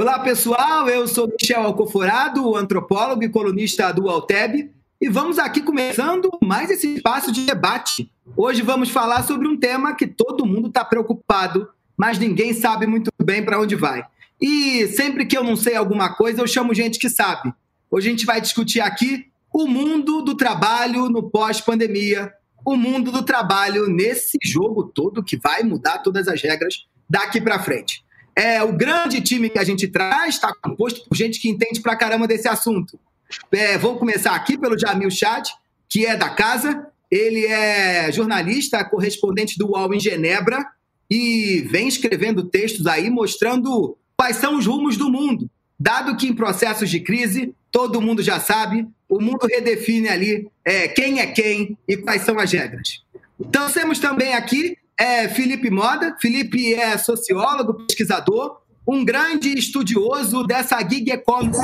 Olá, pessoal. Eu sou Michel Alcoforado, antropólogo e colunista do Alteb, e vamos aqui começando mais esse espaço de debate. Hoje vamos falar sobre um tema que todo mundo está preocupado, mas ninguém sabe muito bem para onde vai. E sempre que eu não sei alguma coisa, eu chamo gente que sabe. Hoje a gente vai discutir aqui o mundo do trabalho no pós-pandemia, o mundo do trabalho nesse jogo todo que vai mudar todas as regras daqui para frente. É, o grande time que a gente traz está composto por gente que entende pra caramba desse assunto. É, vou começar aqui pelo Jamil Chad, que é da casa. Ele é jornalista, correspondente do UOL em Genebra e vem escrevendo textos aí mostrando quais são os rumos do mundo. Dado que em processos de crise, todo mundo já sabe, o mundo redefine ali é, quem é quem e quais são as regras. Então, temos também aqui é Felipe Moda. Felipe é sociólogo, pesquisador, um grande estudioso dessa gig economy,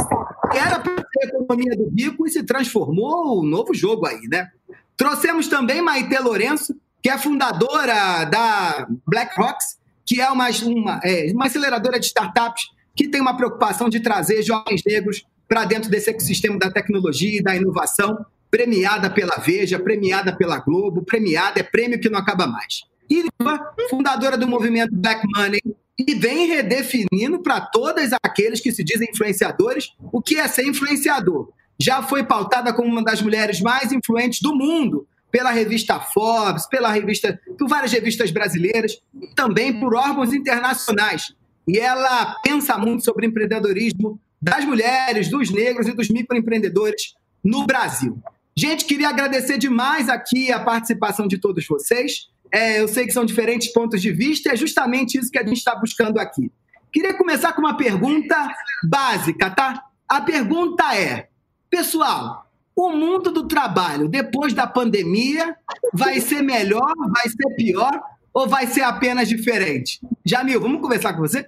que era para ser economia do rico e se transformou um novo jogo aí, né? Trouxemos também Maite Lourenço, que é fundadora da BlackRocks, que é uma, uma, é, uma aceleradora de startups que tem uma preocupação de trazer jovens negros para dentro desse ecossistema da tecnologia e da inovação, premiada pela Veja, premiada pela Globo, premiada, é prêmio que não acaba mais. Iriva, fundadora do movimento Black Money, e vem redefinindo para todos aqueles que se dizem influenciadores o que é ser influenciador. Já foi pautada como uma das mulheres mais influentes do mundo pela revista Forbes, pela revista, por várias revistas brasileiras e também por órgãos internacionais. E ela pensa muito sobre empreendedorismo das mulheres, dos negros e dos microempreendedores no Brasil. Gente, queria agradecer demais aqui a participação de todos vocês. É, eu sei que são diferentes pontos de vista, e é justamente isso que a gente está buscando aqui. Queria começar com uma pergunta básica, tá? A pergunta é: pessoal, o mundo do trabalho depois da pandemia vai ser melhor, vai ser pior ou vai ser apenas diferente? Jamil, vamos conversar com você?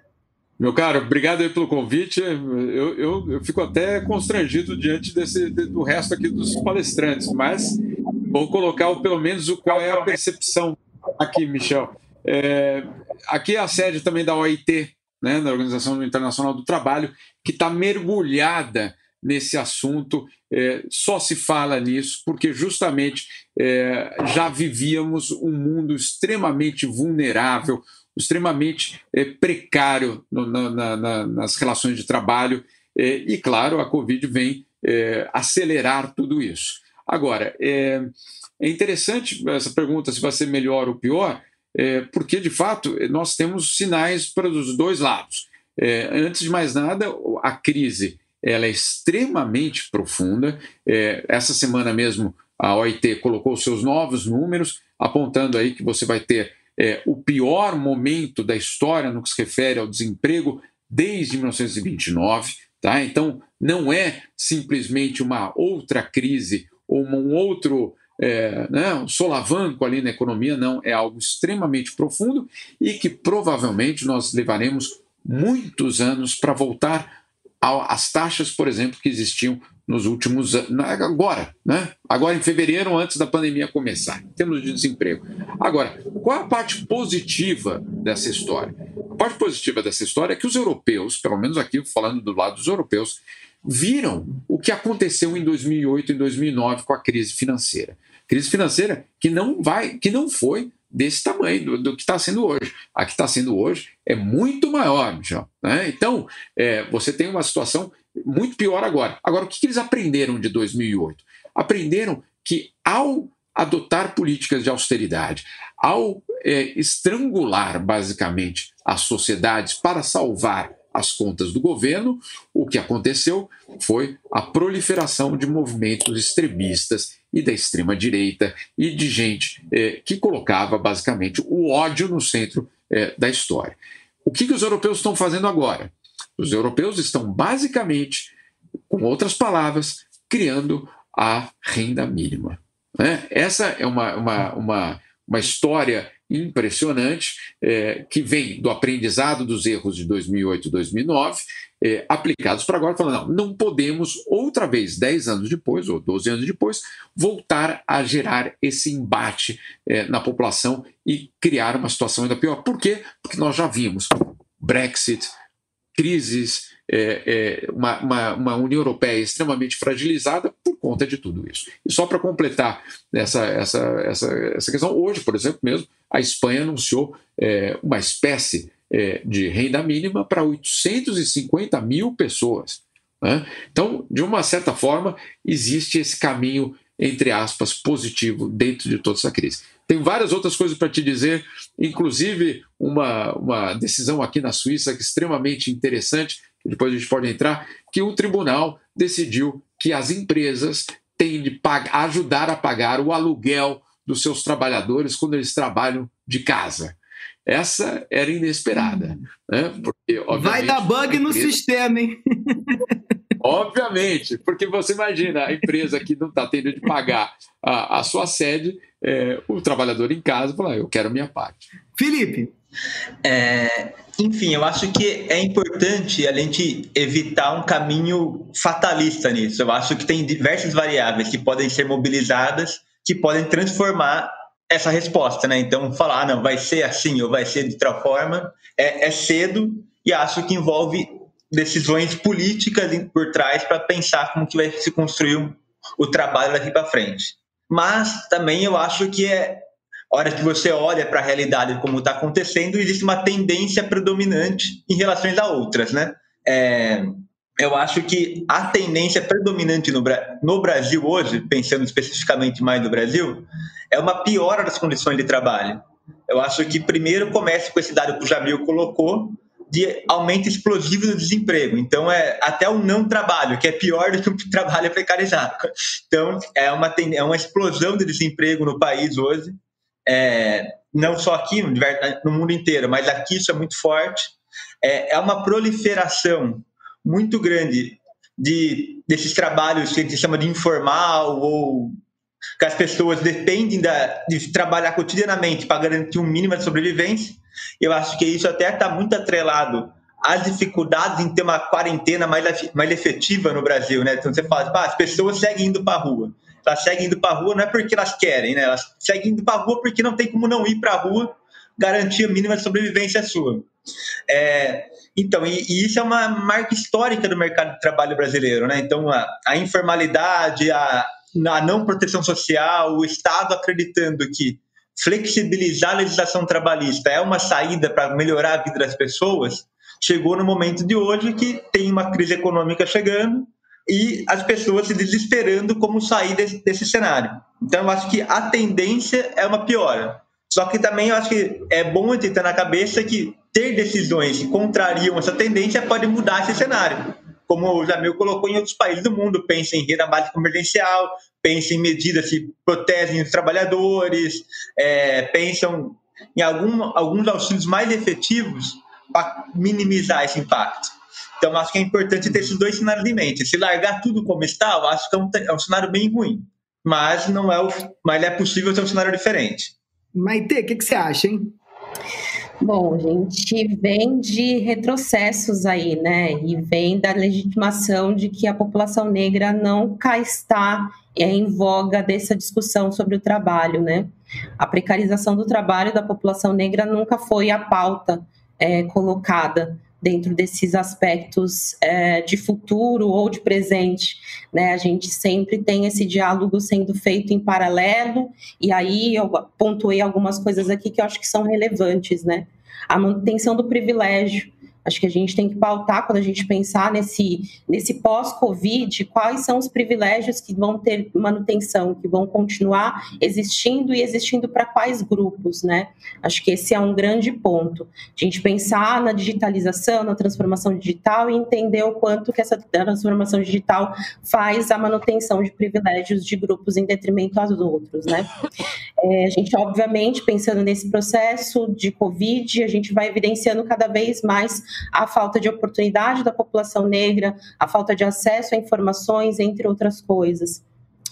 Meu caro, obrigado aí pelo convite. Eu, eu, eu fico até constrangido diante desse, do resto aqui dos palestrantes, mas vou colocar pelo menos o qual é a percepção aqui, Michel. É, aqui é a sede também da OIT, né, da Organização Internacional do Trabalho, que está mergulhada nesse assunto, é, só se fala nisso porque justamente é, já vivíamos um mundo extremamente vulnerável, extremamente é, precário no, na, na, nas relações de trabalho, é, e claro, a Covid vem é, acelerar tudo isso. Agora, é, interessante essa pergunta se vai ser melhor ou pior, porque de fato nós temos sinais para os dois lados. Antes de mais nada, a crise ela é extremamente profunda. Essa semana mesmo a OIT colocou seus novos números, apontando aí que você vai ter é, o pior momento da história no que se refere ao desemprego desde 1929. Tá? Então, não é simplesmente uma outra crise ou um outro é, né, um solavanco ali na economia, não, é algo extremamente profundo e que provavelmente nós levaremos muitos anos para voltar às taxas, por exemplo, que existiam nos últimos agora, né? Agora em fevereiro, antes da pandemia começar, em termos de desemprego. Agora, qual a parte positiva dessa história? A parte positiva dessa história é que os europeus, pelo menos aqui falando do lado dos europeus, viram o que aconteceu em 2008 e 2009 com a crise financeira. Crise financeira que não vai, que não foi desse tamanho do, do que está sendo hoje. A que está sendo hoje é muito maior, Michel. Né? Então, é, você tem uma situação muito pior agora. Agora, o que, que eles aprenderam de 2008? Aprenderam que ao adotar políticas de austeridade, ao é, estrangular basicamente as sociedades para salvar as contas do governo, o que aconteceu foi a proliferação de movimentos extremistas e da extrema-direita e de gente é, que colocava basicamente o ódio no centro é, da história. O que, que os europeus estão fazendo agora? Os europeus estão basicamente, com outras palavras, criando a renda mínima. Né? Essa é uma, uma, uma, uma história impressionante é, que vem do aprendizado dos erros de 2008 e 2009, é, aplicados para agora, falando, não, não podemos outra vez, 10 anos depois ou 12 anos depois, voltar a gerar esse embate é, na população e criar uma situação ainda pior. Por quê? Porque nós já vimos Brexit, crises é, é, uma, uma, uma, União Europeia extremamente fragilizada por conta de tudo isso. E só para completar essa, essa, essa, essa questão, hoje, por exemplo, mesmo, a Espanha anunciou é, uma espécie é, de renda mínima para 850 mil pessoas. Né? Então, de uma certa forma, existe esse caminho, entre aspas, positivo dentro de toda essa crise. Tem várias outras coisas para te dizer, inclusive uma, uma decisão aqui na Suíça que é extremamente interessante, que depois a gente pode entrar, que o tribunal decidiu que as empresas têm de ajudar a pagar o aluguel dos seus trabalhadores quando eles trabalham de casa. Essa era inesperada. Hum. Né? Porque, Vai dar bug empresa... no sistema, hein? Obviamente, porque você imagina a empresa que não está tendo de pagar a, a sua sede, é, o trabalhador em casa fala: eu quero a minha parte. Felipe. É, enfim, eu acho que é importante a gente evitar um caminho fatalista nisso. Eu acho que tem diversas variáveis que podem ser mobilizadas que podem transformar essa resposta, né? Então, falar, ah, não, vai ser assim ou vai ser de outra forma, é, é cedo e acho que envolve decisões políticas por trás para pensar como que vai se construir o, trabalho daqui para frente. Mas também eu acho que é hora que você olha para a realidade como está acontecendo, existe uma tendência predominante em relação a outras, né? É, eu acho que a tendência predominante no, no Brasil hoje, pensando especificamente mais no Brasil, é uma piora das condições de trabalho. Eu acho que primeiro começa com esse dado que o Jamil colocou, de aumento explosivo do desemprego. Então, é até o não trabalho, que é pior do que o trabalho precarizado. Então, é uma, é uma explosão de desemprego no país hoje. É, não só aqui, no mundo inteiro, mas aqui isso é muito forte. É, é uma proliferação muito grande de, desses trabalhos que a gente chama de informal ou que as pessoas dependem da, de trabalhar cotidianamente para garantir um mínimo de sobrevivência. Eu acho que isso até está muito atrelado às dificuldades em ter uma quarentena mais, mais efetiva no Brasil, né? Então você fala, ah, as pessoas seguem indo para a rua. Elas seguem indo para a rua não é porque elas querem, né? Elas seguem indo para a rua porque não tem como não ir para a rua garantir a mínima de sobrevivência sua. É, então, e, e, isso é uma marca histórica do mercado de trabalho brasileiro, né? Então, a, a informalidade, a, a não proteção social, o Estado acreditando que flexibilizar a legislação trabalhista é uma saída para melhorar a vida das pessoas, chegou no momento de hoje que tem uma crise econômica chegando e as pessoas se desesperando como sair desse, desse cenário. Então, eu acho que a tendência é uma piora. Só que também eu acho que é bom ter na cabeça que ter decisões que contrariam essa tendência pode mudar esse cenário como o Jamil colocou em outros países do mundo, pensa em renda básica emergencial, pensa em medidas que protegem os trabalhadores, é, pensam em algum, alguns auxílios mais efetivos para minimizar esse impacto. Então, acho que é importante ter esses dois cenários em mente. Se largar tudo como está, eu acho que é um, é um cenário bem ruim. Mas não é, o, mas é possível ter um cenário diferente. Maite, o que, que você acha, hein? Bom, a gente vem de retrocessos aí, né? E vem da legitimação de que a população negra não cá está é, em voga dessa discussão sobre o trabalho, né? A precarização do trabalho da população negra nunca foi a pauta é, colocada dentro desses aspectos é, de futuro ou de presente. Né? A gente sempre tem esse diálogo sendo feito em paralelo, e aí eu pontuei algumas coisas aqui que eu acho que são relevantes. Né? A manutenção do privilégio, Acho que a gente tem que pautar quando a gente pensar nesse, nesse pós-Covid, quais são os privilégios que vão ter manutenção, que vão continuar existindo e existindo para quais grupos, né? Acho que esse é um grande ponto. A gente pensar na digitalização, na transformação digital e entender o quanto que essa transformação digital faz a manutenção de privilégios de grupos em detrimento aos outros, né? É, a gente, obviamente, pensando nesse processo de Covid, a gente vai evidenciando cada vez mais a falta de oportunidade da população negra, a falta de acesso a informações, entre outras coisas.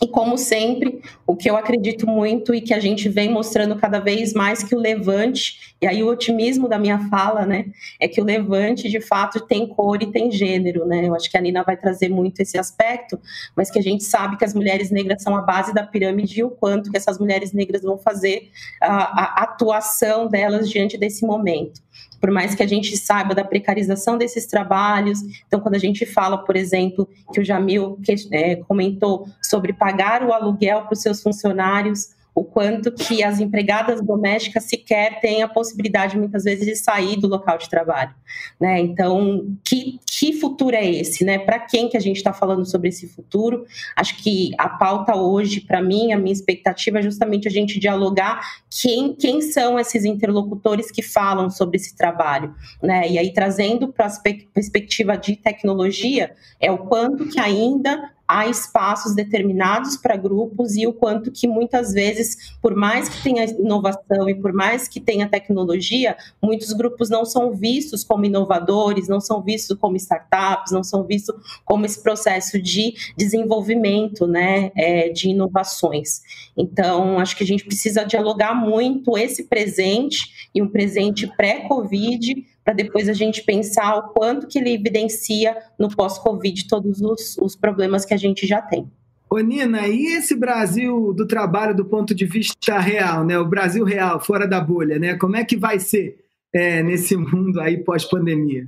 E como sempre, o que eu acredito muito e que a gente vem mostrando cada vez mais que o levante, e aí o otimismo da minha fala, né, é que o levante de fato tem cor e tem gênero, né? Eu acho que a Nina vai trazer muito esse aspecto, mas que a gente sabe que as mulheres negras são a base da pirâmide e o quanto que essas mulheres negras vão fazer a, a atuação delas diante desse momento. Por mais que a gente saiba da precarização desses trabalhos. Então, quando a gente fala, por exemplo, que o Jamil que, é, comentou sobre pagar o aluguel para os seus funcionários, o quanto que as empregadas domésticas sequer têm a possibilidade, muitas vezes, de sair do local de trabalho. Né? Então, que, que futuro é esse? Né? Para quem que a gente está falando sobre esse futuro? Acho que a pauta hoje, para mim, a minha expectativa é justamente a gente dialogar quem, quem são esses interlocutores que falam sobre esse trabalho. Né? E aí, trazendo para a perspectiva de tecnologia, é o quanto que ainda há espaços determinados para grupos e o quanto que muitas vezes, por mais que tenha inovação e por mais que tenha tecnologia, muitos grupos não são vistos como inovadores, não são vistos como startups, não são vistos como esse processo de desenvolvimento, né, é, de inovações. Então, acho que a gente precisa dialogar muito esse presente e um presente pré-Covid para depois a gente pensar o quanto que ele evidencia no pós-Covid todos os, os problemas que a gente já tem. Ô Nina, e esse Brasil do trabalho do ponto de vista real, né? O Brasil real, fora da bolha, né? Como é que vai ser é, nesse mundo aí pós-pandemia?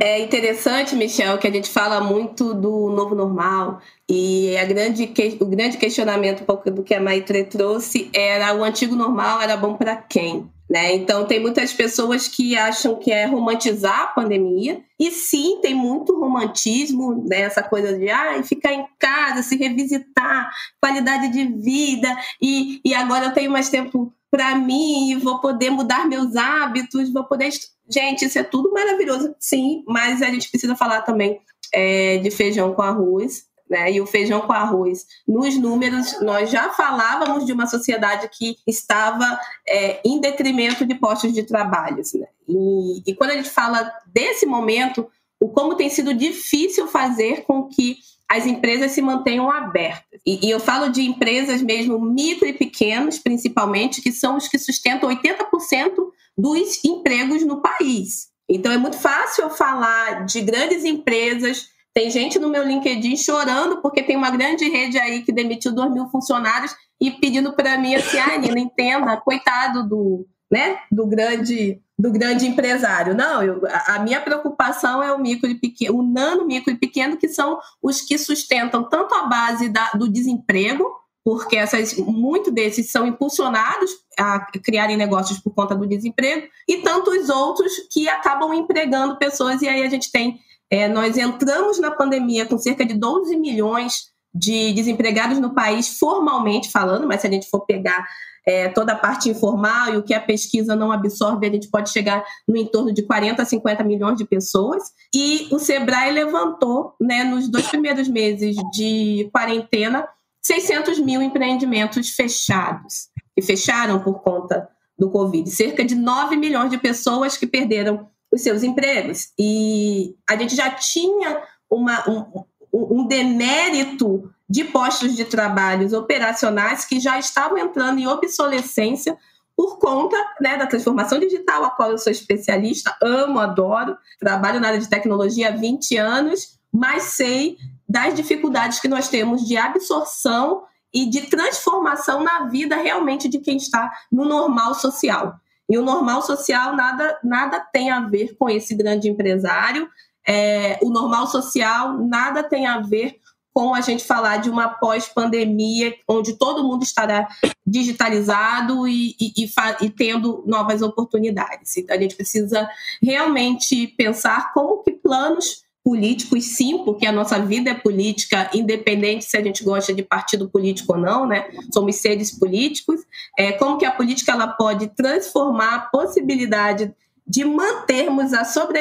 É interessante, Michel, que a gente fala muito do novo normal e a grande, o grande questionamento do que a Maitre trouxe era o antigo normal era bom para quem? Né? Então, tem muitas pessoas que acham que é romantizar a pandemia, e sim, tem muito romantismo, né? essa coisa de ah, ficar em casa, se revisitar, qualidade de vida, e, e agora eu tenho mais tempo para mim, vou poder mudar meus hábitos, vou poder. Gente, isso é tudo maravilhoso, sim, mas a gente precisa falar também é, de feijão com arroz, né, e o feijão com arroz. Nos números, nós já falávamos de uma sociedade que estava é, em detrimento de postos de trabalho. Né? E, e quando a gente fala desse momento, o como tem sido difícil fazer com que as empresas se mantenham abertas. E, e, eu falo de empresas mesmo micro e pequenos, principalmente, que são os que sustentam 80% dos empregos no país. Então é muito fácil eu falar de grandes empresas tem gente no meu LinkedIn chorando porque tem uma grande rede aí que demitiu 2 mil funcionários e pedindo para mim assim, ah, Nina, entenda, coitado do, né, do grande do grande empresário. Não, eu, a minha preocupação é o micro e pequeno, o nano, micro e pequeno, que são os que sustentam tanto a base da, do desemprego, porque essas, muito desses são impulsionados a criarem negócios por conta do desemprego, e tantos outros que acabam empregando pessoas, e aí a gente tem é, nós entramos na pandemia com cerca de 12 milhões de desempregados no país, formalmente falando, mas se a gente for pegar é, toda a parte informal e o que a pesquisa não absorve, a gente pode chegar no entorno de 40 a 50 milhões de pessoas. E o Sebrae levantou, né, nos dois primeiros meses de quarentena, 600 mil empreendimentos fechados, que fecharam por conta do Covid. Cerca de 9 milhões de pessoas que perderam os seus empregos. E a gente já tinha uma, um, um demérito de postos de trabalhos operacionais que já estavam entrando em obsolescência por conta né, da transformação digital, a qual eu sou especialista, amo, adoro, trabalho na área de tecnologia há 20 anos, mas sei das dificuldades que nós temos de absorção e de transformação na vida realmente de quem está no normal social. E o normal social nada, nada tem a ver com esse grande empresário. É, o normal social nada tem a ver com a gente falar de uma pós-pandemia onde todo mundo estará digitalizado e, e, e, e, tendo novas oportunidades. Então, a gente precisa realmente pensar como que planos políticos, sim, porque a nossa vida é política, independente se a gente gosta de partido político ou não, né? Somos seres políticos. É, como que a política ela pode transformar a possibilidade de mantermos a sobre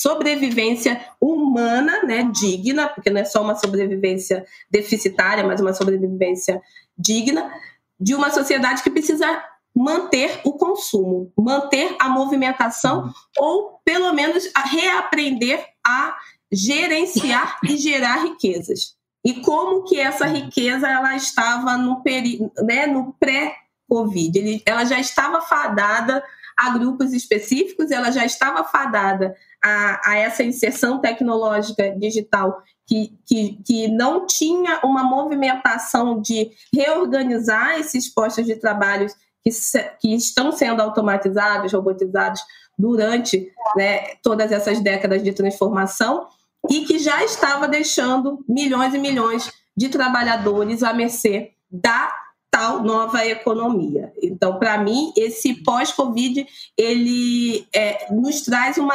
sobrevivência humana, né, digna, porque não é só uma sobrevivência deficitária, mas uma sobrevivência digna de uma sociedade que precisa manter o consumo, manter a movimentação ou pelo menos reaprender a gerenciar e gerar riquezas. E como que essa riqueza ela estava no, peri né, no pré-Covid. Ela já estava fadada a grupos específicos, ela já estava fadada a, a essa inserção tecnológica digital que, que, que não tinha uma movimentação de reorganizar esses postos de trabalho que, se, que estão sendo automatizados, robotizados durante né, todas essas décadas de transformação e que já estava deixando milhões e milhões de trabalhadores à mercê da tal nova economia. Então, para mim, esse pós-Covid ele é, nos traz uma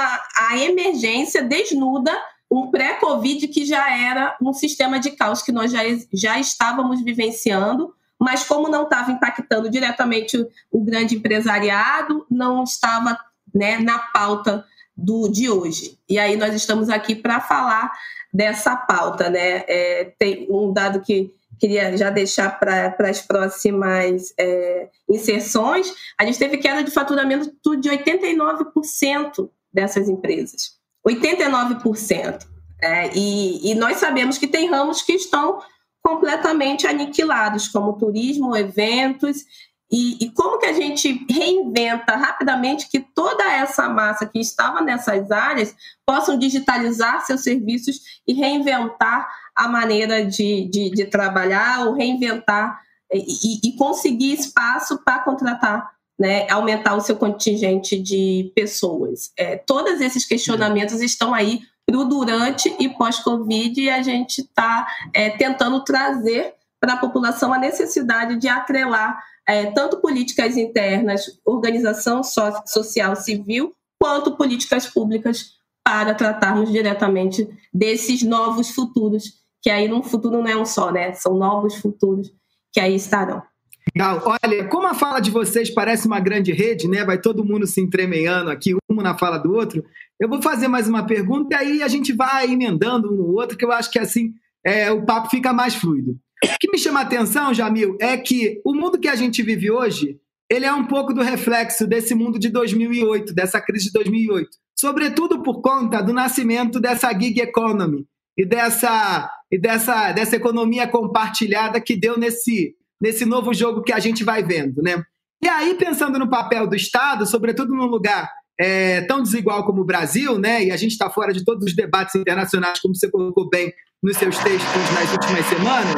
a emergência desnuda um pré-Covid que já era um sistema de caos que nós já, já estávamos vivenciando, mas como não estava impactando diretamente o, o grande empresariado, não estava né, na pauta do, de hoje. E aí nós estamos aqui para falar dessa pauta. Né? É, tem um dado que queria já deixar para as próximas é, inserções, a gente teve queda de faturamento de 89% dessas empresas. 89%. É, e, e nós sabemos que tem ramos que estão completamente aniquilados, como turismo, eventos, e, e, como que a gente reinventa rapidamente que toda essa massa que estava nessas áreas possam digitalizar seus serviços e reinventar a maneira de, de, de trabalhar ou reinventar e, e conseguir espaço para contratar, né, aumentar o seu contingente de pessoas. É, todos esses questionamentos estão aí para o durante e pós-Covid e a gente está é, tentando trazer para a população a necessidade de atrelar é, tanto políticas internas, organização so social civil, quanto políticas públicas para tratarmos diretamente desses novos futuros que aí no futuro não é um só, né? São novos futuros que aí estarão. Legal. Olha, como a fala de vocês parece uma grande rede, né? Vai todo mundo se entremeando aqui, um na fala do outro. Eu vou fazer mais uma pergunta e aí a gente vai emendando um no outro, que eu acho que assim é, o papo fica mais fluido. O que me chama a atenção, Jamil, é que o mundo que a gente vive hoje, ele é um pouco do reflexo desse mundo de 2008, dessa crise de 2008. Sobretudo por conta do nascimento dessa gig economy e dessa e dessa, dessa economia compartilhada que deu nesse, nesse novo jogo que a gente vai vendo, né? E aí, pensando no papel do Estado, sobretudo num lugar é, tão desigual como o Brasil, né? E a gente está fora de todos os debates internacionais, como você colocou bem nos seus textos nas últimas semanas,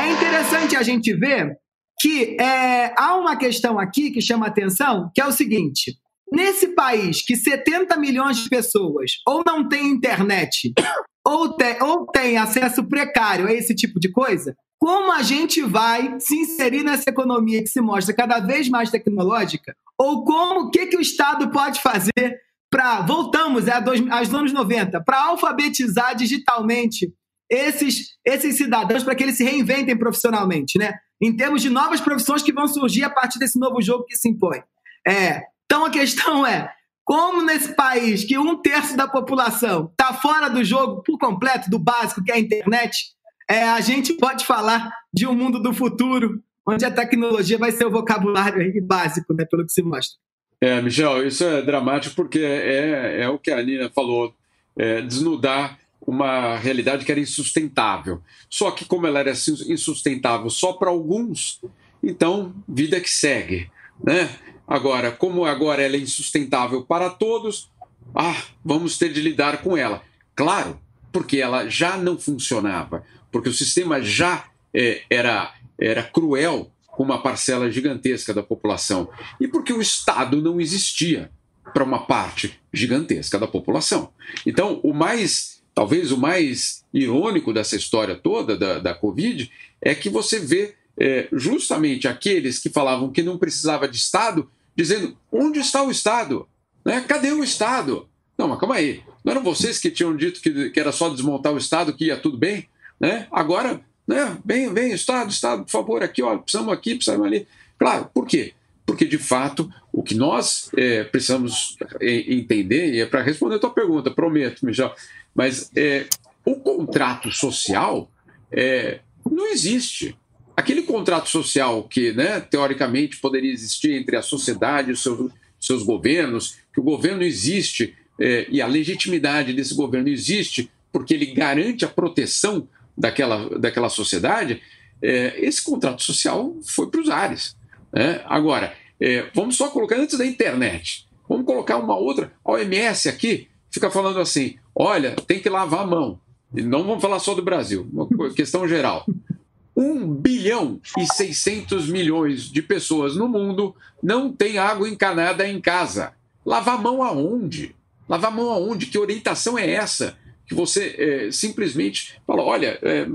é interessante a gente ver que é, há uma questão aqui que chama atenção, que é o seguinte: nesse país que 70 milhões de pessoas ou não tem internet ou tem, ou tem acesso precário a esse tipo de coisa, como a gente vai se inserir nessa economia que se mostra cada vez mais tecnológica? Ou como, o que, que o Estado pode fazer para, voltamos é, dois, aos anos 90, para alfabetizar digitalmente esses, esses cidadãos para que eles se reinventem profissionalmente, né? Em termos de novas profissões que vão surgir a partir desse novo jogo que se impõe. É, então a questão é, como nesse país que um terço da população está fora do jogo por completo, do básico, que é a internet, é, a gente pode falar de um mundo do futuro onde a tecnologia vai ser o vocabulário básico, né, pelo que se mostra. É, Michel, isso é dramático porque é, é o que a Nina falou, é, desnudar uma realidade que era insustentável. Só que como ela era insustentável só para alguns, então vida que segue, né? Agora, como agora ela é insustentável para todos, ah, vamos ter de lidar com ela. Claro, porque ela já não funcionava, porque o sistema já é, era, era cruel com uma parcela gigantesca da população e porque o Estado não existia para uma parte gigantesca da população. Então, o mais, talvez o mais irônico dessa história toda da, da Covid é que você vê é, justamente aqueles que falavam que não precisava de Estado, dizendo: onde está o Estado? Né? Cadê o Estado? Não, mas calma aí. Não eram vocês que tinham dito que, que era só desmontar o Estado que ia tudo bem? Né? Agora, né? vem, vem, Estado, Estado, por favor, aqui, ó, precisamos aqui, precisamos ali. Claro, por quê? Porque, de fato, o que nós é, precisamos é, entender, e é para responder a tua pergunta, prometo, Michel, mas é, o contrato social é, não existe aquele contrato social que, né, teoricamente, poderia existir entre a sociedade e os seus, seus governos, que o governo existe é, e a legitimidade desse governo existe porque ele garante a proteção daquela, daquela sociedade, é, esse contrato social foi para os ares. Né? Agora, é, vamos só colocar antes da internet, vamos colocar uma outra, a OMS aqui fica falando assim, olha, tem que lavar a mão. E não vamos falar só do Brasil, uma questão geral. 1 bilhão e 600 milhões de pessoas no mundo não têm água encanada em casa. Lavar mão aonde? Lavar mão aonde? Que orientação é essa? Que você é, simplesmente fala: olha, é,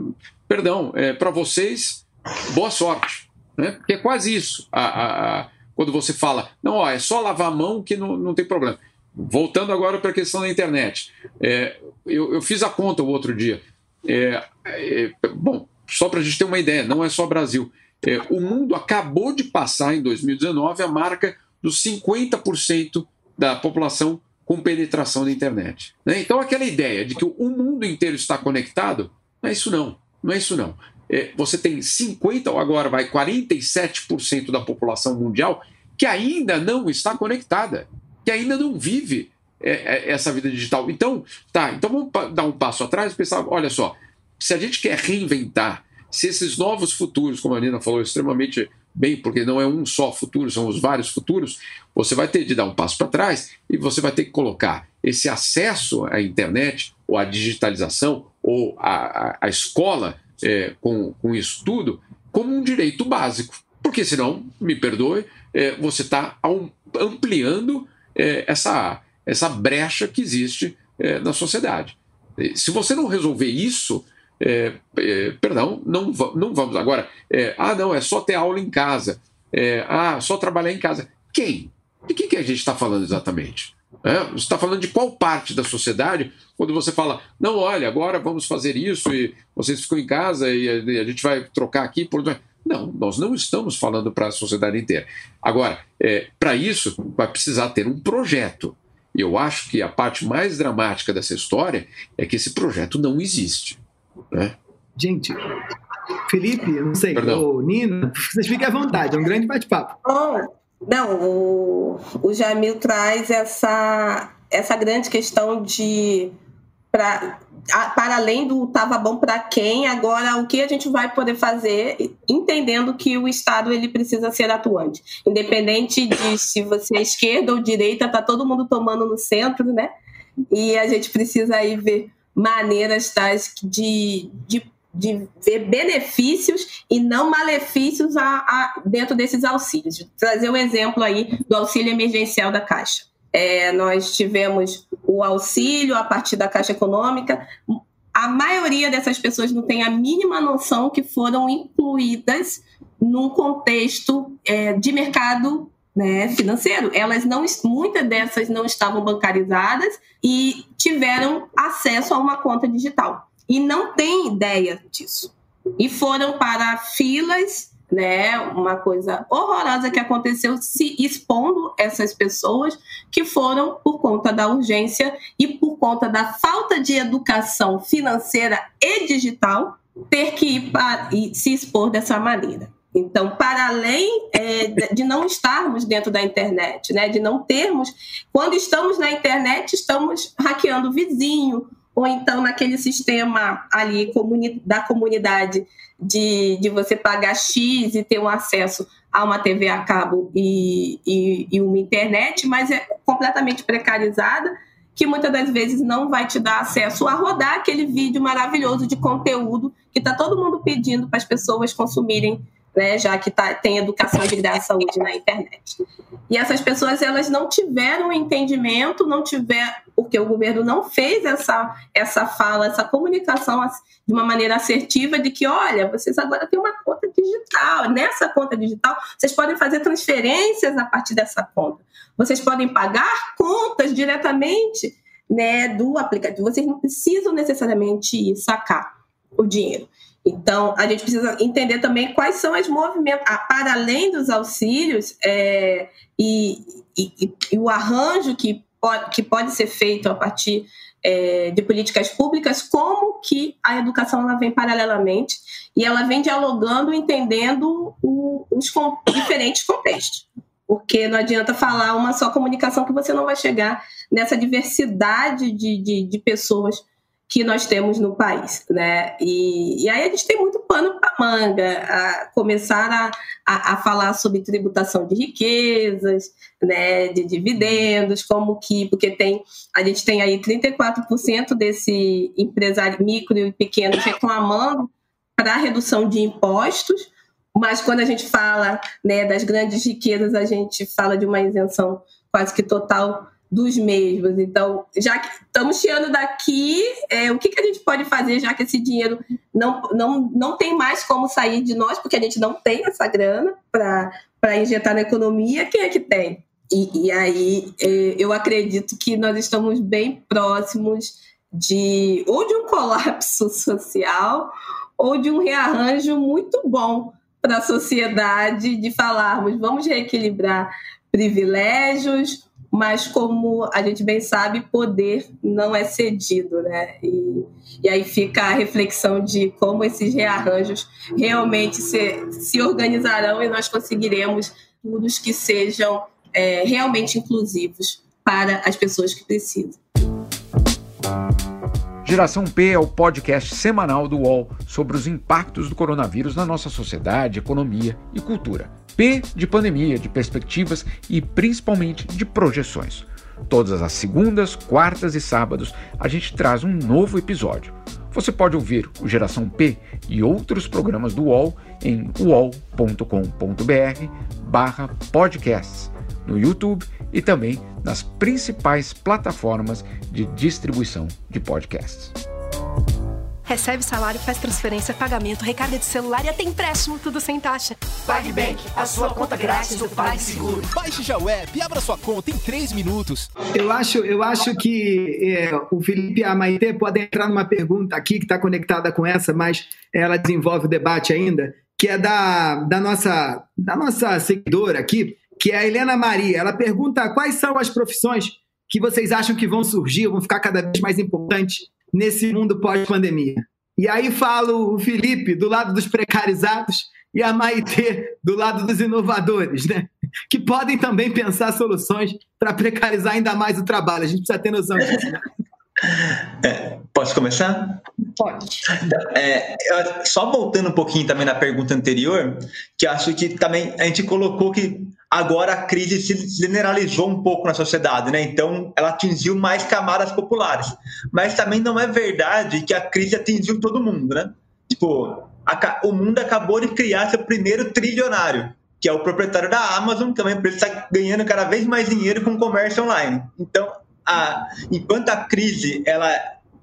perdão, é, para vocês, boa sorte. Né? Porque é quase isso. A, a, a, quando você fala, não, ó, é só lavar a mão que não, não tem problema. Voltando agora para a questão da internet. É, eu, eu, fiz a conta o outro dia. É, é, bom, só para a gente ter uma ideia, não é só Brasil. É, o mundo acabou de passar em 2019 a marca dos 50% da população com penetração da internet. Né? Então, aquela ideia de que o mundo inteiro está conectado, não é isso não. Não é isso não. É, você tem 50% ou agora vai 47% da população mundial que ainda não está conectada, que ainda não vive é, é, essa vida digital. Então, tá, então vamos dar um passo atrás e pensar, olha só, se a gente quer reinventar, se esses novos futuros, como a Nina falou, extremamente bem, porque não é um só futuro, são os vários futuros, você vai ter de dar um passo para trás e você vai ter que colocar esse acesso à internet, ou à digitalização, ou à, à escola é, com, com isso tudo, como um direito básico. Porque senão, me perdoe, é, você está ampliando é, essa, essa brecha que existe é, na sociedade. Se você não resolver isso, é, é, perdão, não, não vamos. Agora, é, ah, não, é só ter aula em casa. É, ah, só trabalhar em casa. Quem? De que, que a gente está falando exatamente? Você está falando de qual parte da sociedade quando você fala, não, olha, agora vamos fazer isso e vocês ficam em casa e a, a gente vai trocar aqui por. Não, nós não estamos falando para a sociedade inteira. Agora, é, para isso, vai precisar ter um projeto. E eu acho que a parte mais dramática dessa história é que esse projeto não existe. Né? Gente, Felipe, eu não sei, ou Nina, vocês fiquem à vontade, é um grande bate-papo. Oh, não, o, o Jamil traz essa, essa grande questão de. Pra, a, para além do estava bom para quem, agora o que a gente vai poder fazer, entendendo que o Estado ele precisa ser atuante. Independente de se você é esquerda ou direita, tá todo mundo tomando no centro, né? E a gente precisa aí ver maneiras tais de, de, de ver benefícios e não malefícios a, a, dentro desses auxílios. Vou trazer o um exemplo aí do auxílio emergencial da Caixa. É, nós tivemos o auxílio a partir da Caixa Econômica. A maioria dessas pessoas não tem a mínima noção que foram incluídas num contexto é, de mercado né, financeiro. Elas não, muitas dessas não estavam bancarizadas e tiveram acesso a uma conta digital e não têm ideia disso. E foram para filas, né, uma coisa horrorosa que aconteceu se expondo essas pessoas que foram por conta da urgência e por conta da falta de educação financeira e digital ter que ir para, e se expor dessa maneira. Então, para além é, de não estarmos dentro da internet, né, de não termos, quando estamos na internet, estamos hackeando o vizinho, ou então naquele sistema ali comuni da comunidade de, de você pagar X e ter um acesso a uma TV a cabo e, e, e uma internet, mas é completamente precarizada, que muitas das vezes não vai te dar acesso a rodar aquele vídeo maravilhoso de conteúdo que está todo mundo pedindo para as pessoas consumirem né, já que tá, tem educação de graça hoje na internet. E essas pessoas elas não tiveram entendimento, não tiveram, porque o governo não fez essa, essa fala, essa comunicação de uma maneira assertiva de que, olha, vocês agora têm uma conta digital, nessa conta digital vocês podem fazer transferências a partir dessa conta, vocês podem pagar contas diretamente né, do aplicativo, vocês não precisam necessariamente sacar o dinheiro. Então, a gente precisa entender também quais são as movimentos, para além dos auxílios é, e, e, e, o arranjo que pode, que pode ser feito a partir é, de políticas públicas, como que a educação ela vem paralelamente e ela vem dialogando, entendendo o, os diferentes contextos. Porque não adianta falar uma só comunicação que você não vai chegar nessa diversidade de, de, de pessoas que nós temos no país, né? E, e aí a gente tem muito pano para manga, a começar a, a, a, falar sobre tributação de riquezas, né, de dividendos, como que, porque tem, a gente tem aí 34% desse empresário micro e pequeno reclamando para redução de impostos, mas quando a gente fala né, das grandes riquezas, a gente fala de uma isenção quase que total dos mesmos. Então, já que estamos tirando daqui, é, o que, que a gente pode fazer, já que esse dinheiro não, não, não tem mais como sair de nós, porque a gente não tem essa grana para injetar na economia, quem é que tem? E, e aí é, eu acredito que nós estamos bem próximos de ou de um colapso social ou de um rearranjo muito bom para a sociedade de falarmos vamos reequilibrar privilégios, mas como a gente bem sabe, poder não é cedido, né? E, e aí fica a reflexão de como esses rearranjos realmente se, se organizarão e nós conseguiremos tudo que sejam é, realmente inclusivos para as pessoas que precisam. Geração P é o podcast semanal do UOL sobre os impactos do coronavírus na nossa sociedade, economia e cultura. P de pandemia, de perspectivas e principalmente de projeções. Todas as segundas, quartas e sábados a gente traz um novo episódio. Você pode ouvir o Geração P e outros programas do UOL em uol.com.br/podcasts no YouTube e também nas principais plataformas de distribuição de podcasts. Recebe salário, faz transferência, pagamento, recarga de celular e até empréstimo, tudo sem taxa. PagBank, a sua conta grátis do PagSeguro. Baixe já o app e abra sua conta em 3 minutos. Eu acho, eu acho que é, o Felipe e a Maite podem entrar numa pergunta aqui que está conectada com essa, mas ela desenvolve o debate ainda, que é da, da, nossa, da nossa seguidora aqui, que é a Helena Maria. Ela pergunta quais são as profissões que vocês acham que vão surgir, vão ficar cada vez mais importantes nesse mundo pós-pandemia. E aí falo o Felipe do lado dos precarizados e a Maitê do lado dos inovadores, né? Que podem também pensar soluções para precarizar ainda mais o trabalho. A gente precisa ter noção disso. Né? É, posso começar? Pode. É, só voltando um pouquinho também na pergunta anterior, que acho que também a gente colocou que agora a crise se generalizou um pouco na sociedade, né? Então ela atingiu mais camadas populares. Mas também não é verdade que a crise atingiu todo mundo, né? Tipo, a, o mundo acabou de criar seu primeiro trilionário, que é o proprietário da Amazon, uma empresa que está ganhando cada vez mais dinheiro com comércio online. Então, a, enquanto a crise ela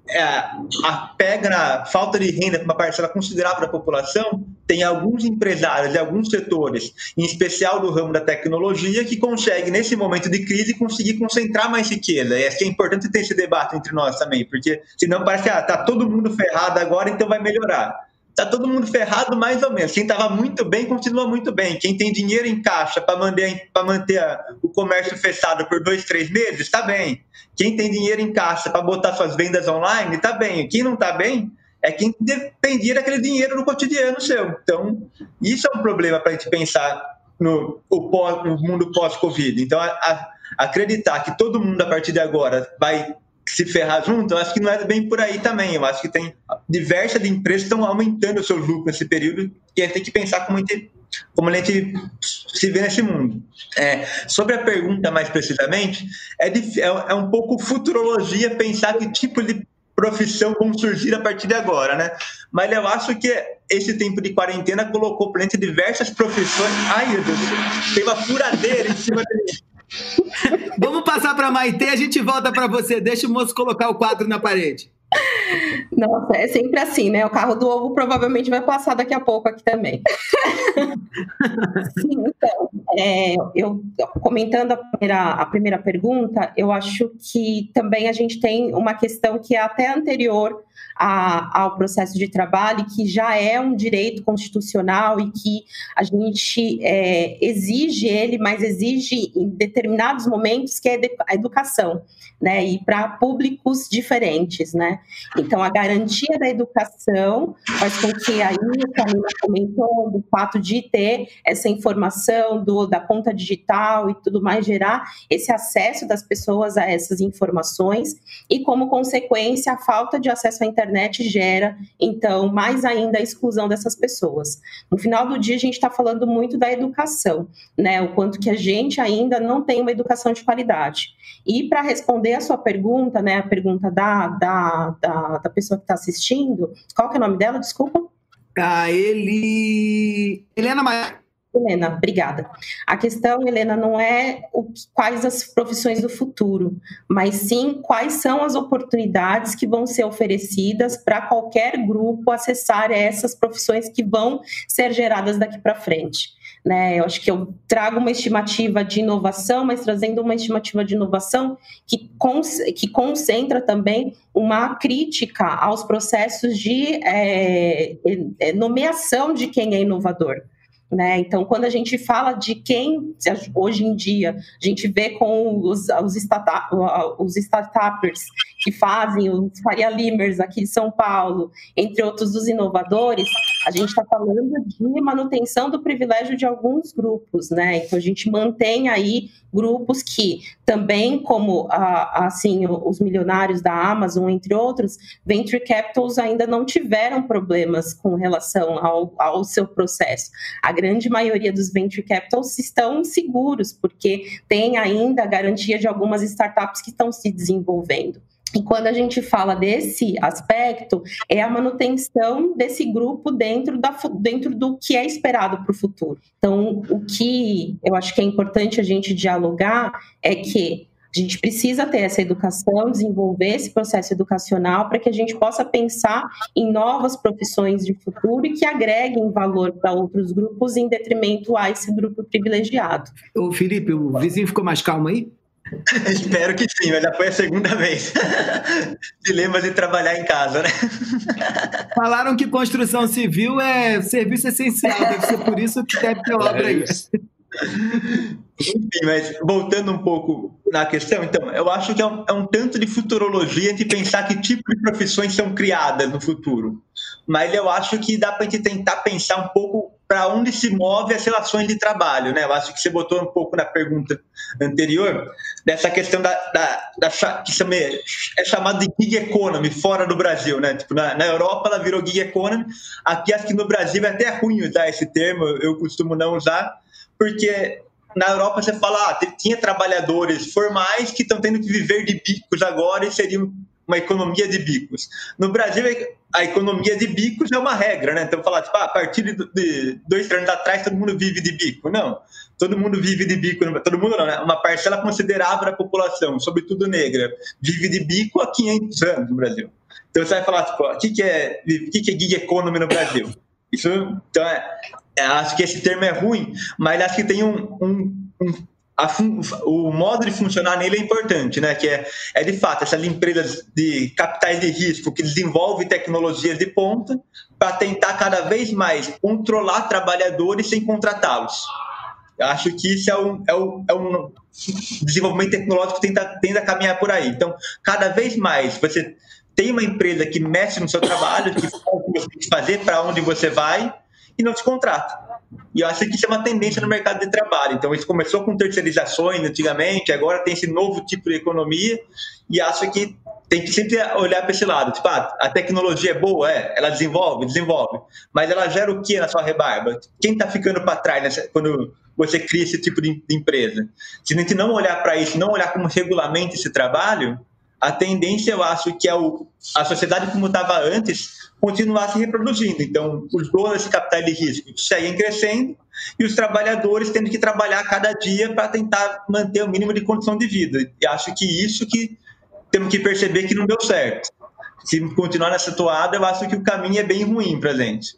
é, a pega na falta de renda para uma parcela considerável da população, tem alguns empresários de alguns setores, em especial do ramo da tecnologia, que conseguem, nesse momento de crise, conseguir concentrar mais riqueza. E que é importante ter esse debate entre nós também, porque senão parece que ah, tá todo mundo ferrado agora, então vai melhorar tá todo mundo ferrado mais ou menos. Quem estava muito bem, continua muito bem. Quem tem dinheiro em caixa para manter, manter o comércio fechado por dois, três meses, está bem. Quem tem dinheiro em caixa para botar suas vendas online, está bem. Quem não está bem é quem dependia daquele dinheiro no cotidiano seu. Então, isso é um problema para a gente pensar no, pós, no mundo pós-Covid. Então, a, a, acreditar que todo mundo a partir de agora vai se ferrar junto, eu acho que não é bem por aí também. Eu acho que tem diversas empresas que estão aumentando o seu lucro nesse período e a gente tem que pensar como a gente, como a gente se vê nesse mundo. É, sobre a pergunta mais precisamente, é, é, é um pouco futurologia pensar que tipo de profissão vão surgir a partir de agora, né? Mas eu acho que esse tempo de quarentena colocou para gente diversas profissões. Ai, meu Deus, tem uma furadeira em cima dele. Vamos passar para Maite, a gente volta para você. Deixa o moço colocar o quadro na parede. Nossa, é sempre assim, né? O carro do ovo provavelmente vai passar daqui a pouco aqui também. Sim, então, é, eu comentando a primeira, a primeira pergunta, eu acho que também a gente tem uma questão que é até anterior a, ao processo de trabalho, que já é um direito constitucional e que a gente é, exige ele, mas exige em determinados momentos, que é a educação, né? E para públicos diferentes, né? Então, a garantia da educação faz com que aí o Camila comentou do fato de ter essa informação do, da conta digital e tudo mais, gerar esse acesso das pessoas a essas informações e, como consequência, a falta de acesso à internet gera, então, mais ainda a exclusão dessas pessoas. No final do dia, a gente está falando muito da educação, né? O quanto que a gente ainda não tem uma educação de qualidade. E para responder a sua pergunta, né, a pergunta da, da, da, da pessoa que está assistindo, qual que é o nome dela, desculpa? Ah, ele... Helena Maia. Helena, obrigada. A questão, Helena, não é o, quais as profissões do futuro, mas sim quais são as oportunidades que vão ser oferecidas para qualquer grupo acessar essas profissões que vão ser geradas daqui para frente. Né? Eu acho que eu trago uma estimativa de inovação, mas trazendo uma estimativa de inovação que, que concentra também uma crítica aos processos de é, nomeação de quem é inovador. Né? Então, quando a gente fala de quem, hoje em dia, a gente vê com os, os, startup, os startuppers que fazem, os Faria Limers aqui de São Paulo, entre outros dos inovadores, a gente está falando de manutenção do privilégio de alguns grupos, né? Então, a gente mantém aí grupos que também, como assim os milionários da Amazon, entre outros, venture capitals ainda não tiveram problemas com relação ao, ao seu processo. A grande maioria dos venture capitals estão seguros, porque tem ainda a garantia de algumas startups que estão se desenvolvendo. E quando a gente fala desse aspecto, é a manutenção desse grupo dentro, da, dentro do que é esperado para o futuro. Então, o que eu acho que é importante a gente dialogar é que a gente precisa ter essa educação, desenvolver esse processo educacional para que a gente possa pensar em novas profissões de futuro e que agreguem valor para outros grupos em detrimento a esse grupo privilegiado. Ô Felipe, o vizinho ficou mais calmo aí? Espero que sim, mas já foi a segunda vez. Dilemas de trabalhar em casa, né? Falaram que construção civil é serviço essencial, deve ser por isso que deve ter obra aí. É enfim, mas voltando um pouco na questão, então, eu acho que é um, é um, tanto de futurologia de pensar que tipo de profissões são criadas no futuro. Mas eu acho que dá para a gente tentar pensar um pouco para onde se move as relações de trabalho, né? Eu acho que você botou um pouco na pergunta anterior dessa questão da, da, da que é chamada de gig economy fora do Brasil, né? Tipo, na, na, Europa ela virou gig economy, aqui acho que no Brasil é até ruim usar esse termo, eu costumo não usar, porque na Europa você fala, ah, tinha trabalhadores formais que estão tendo que viver de bicos agora e seria uma economia de bicos. No Brasil, a economia de bicos é uma regra, né? Então, falar, tipo, ah, a partir de dois anos atrás, todo mundo vive de bico. Não, todo mundo vive de bico, todo mundo não, né? Uma parcela considerável da população, sobretudo negra, vive de bico há 500 anos no Brasil. Então, você vai falar, tipo, o que, que, é, o que, que é gig economy no Brasil? Isso, então, é, é, acho que esse termo é ruim, mas acho que tem um, um, um o modo de funcionar nele é importante, né? Que é, é de fato essas empresas de capitais de risco que desenvolvem tecnologias de ponta para tentar cada vez mais controlar trabalhadores sem contratá-los. Acho que isso é um, é um, é um desenvolvimento tecnológico que tenta, tenta caminhar por aí. Então, cada vez mais você tem uma empresa que mexe no seu trabalho, que faz o que você tem que fazer, para onde você vai, e não te contrata. E eu acho que isso é uma tendência no mercado de trabalho. Então, isso começou com terceirizações antigamente, agora tem esse novo tipo de economia, e acho que tem que sempre olhar para esse lado. Tipo, ah, a tecnologia é boa, é, ela desenvolve, desenvolve, mas ela gera o que na sua rebarba? Quem está ficando para trás nessa, quando você cria esse tipo de, de empresa? Se a gente não olhar para isso, não olhar como regulamenta esse trabalho, a tendência, eu acho, que é o, a sociedade como estava antes continuar se reproduzindo. Então, os donos desse capital de risco seguem crescendo e os trabalhadores tendo que trabalhar cada dia para tentar manter o mínimo de condição de vida. E acho que isso que temos que perceber que não deu certo. Se continuar nessa toada, eu acho que o caminho é bem ruim para a gente.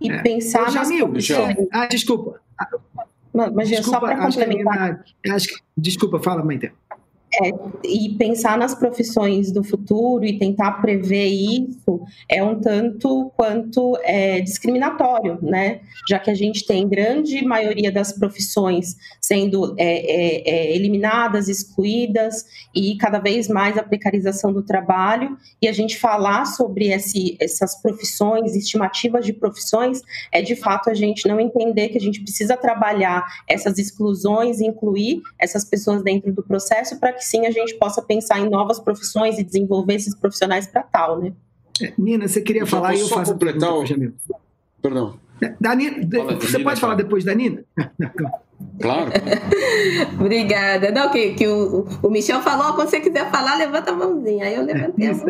E é. pensar profissões... Ah, desculpa. Mas, desculpa, só para complementar. Acho que, desculpa, fala, mãe. É, e pensar nas profissões do futuro e tentar prever isso é um tanto quanto é, discriminatório, né? Já que a gente tem grande maioria das profissões sendo é, é, é, eliminadas, excluídas e cada vez mais a precarização do trabalho, e a gente falar sobre esse, essas profissões, estimativas de profissões, é de fato a gente não entender que a gente precisa trabalhar essas exclusões, incluir essas pessoas dentro do processo para que sim a gente possa pensar em novas profissões e desenvolver esses profissionais para tal, né? É, Nina, você queria falar e eu faço completar o... Perdão. Da Nina, você pode falar depois da Nina? Claro. Obrigada. Não, que, que o, o Michel falou, quando você quiser falar, levanta a mãozinha. Aí eu levantei a mão.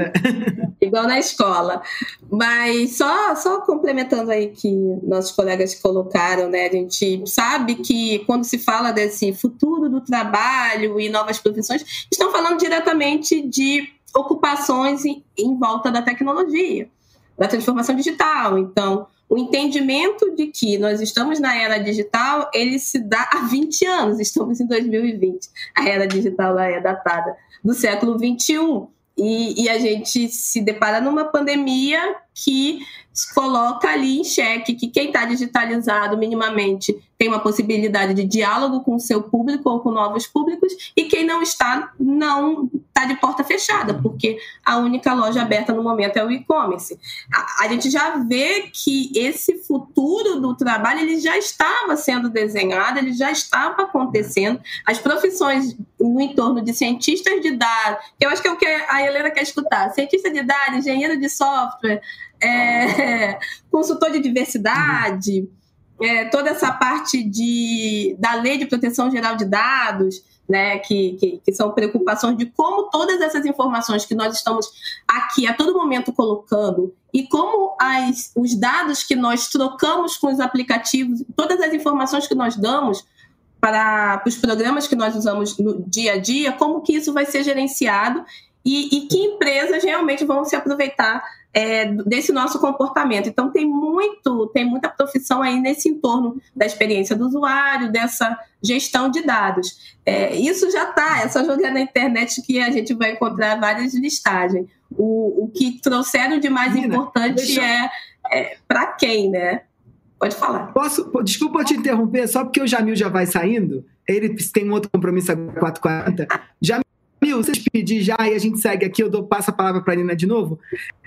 Igual na escola. Mas só, só complementando aí que nossos colegas colocaram, né? A gente sabe que quando se fala desse futuro do trabalho e novas profissões, estão falando diretamente de ocupações em, em volta da tecnologia, da transformação digital. Então, o entendimento de que nós estamos na era digital, ele se dá há 20 anos, estamos em 2020. A era digital é datada do século 21. E, e, a gente se depara numa pandemia que coloca ali em xeque que quem está digitalizado minimamente tem uma possibilidade de diálogo com o seu público ou com novos públicos, e quem não está, não está de porta fechada, porque a única loja aberta no momento é o e-commerce. A, a, gente já vê que esse futuro do trabalho ele já estava sendo desenhado, ele já estava acontecendo. As profissões no entorno de cientistas de dados, que eu acho que é o que a Helena quer escutar, cientista de dados, engenheiro de software, é, consultor de diversidade, é, toda essa parte de, da lei de proteção geral de dados, né, que, que, que, são preocupações de como todas essas informações que nós estamos aqui a todo momento colocando e como as, os dados que nós trocamos com os aplicativos, todas as informações que nós damos para, para os programas que nós usamos no dia a dia, como que isso vai ser gerenciado e, e que empresas realmente vão se aproveitar é, desse nosso comportamento. Então tem muito, tem muita profissão aí nesse entorno da experiência do usuário, dessa gestão de dados. É, isso já está, é só jogar na internet que a gente vai encontrar várias listagens. O, o que trouxeram de mais Nina, importante deixa... é, é para quem, né? Pode falar. Posso, desculpa te interromper, só porque o Jamil já vai saindo, ele tem um outro compromisso às 4h40. Jamil, Mil, você já e a gente segue aqui, eu dou, passo a palavra para a Nina de novo.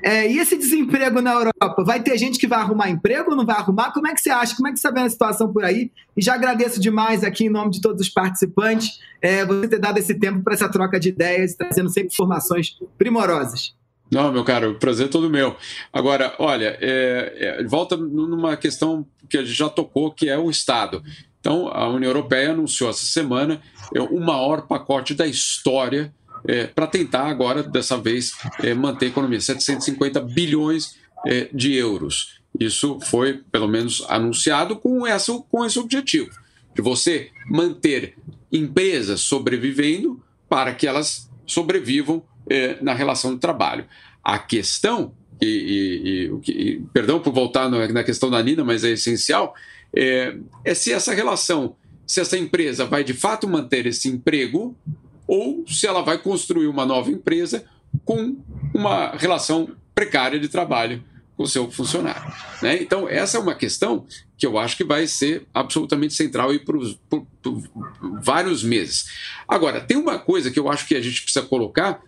É, e esse desemprego na Europa? Vai ter gente que vai arrumar emprego ou não vai arrumar? Como é que você acha? Como é que você está vendo a situação por aí? E já agradeço demais aqui em nome de todos os participantes é, você ter dado esse tempo para essa troca de ideias, trazendo sempre informações primorosas. Não, meu caro, prazer é todo meu. Agora, olha, é, é, volta numa questão que a gente já tocou, que é o Estado. Então, a União Europeia anunciou essa semana é, o maior pacote da história é, para tentar agora, dessa vez, é, manter a economia, 750 bilhões é, de euros. Isso foi, pelo menos, anunciado com, essa, com esse objetivo, de você manter empresas sobrevivendo para que elas sobrevivam é, na relação de trabalho. A questão, e, e, e, e perdão por voltar na questão da Nina, mas é essencial, é, é se essa relação, se essa empresa vai de fato manter esse emprego ou se ela vai construir uma nova empresa com uma relação precária de trabalho com o seu funcionário. Né? Então, essa é uma questão que eu acho que vai ser absolutamente central por, por, por, vários meses. Agora, tem uma coisa que eu acho que a gente precisa colocar,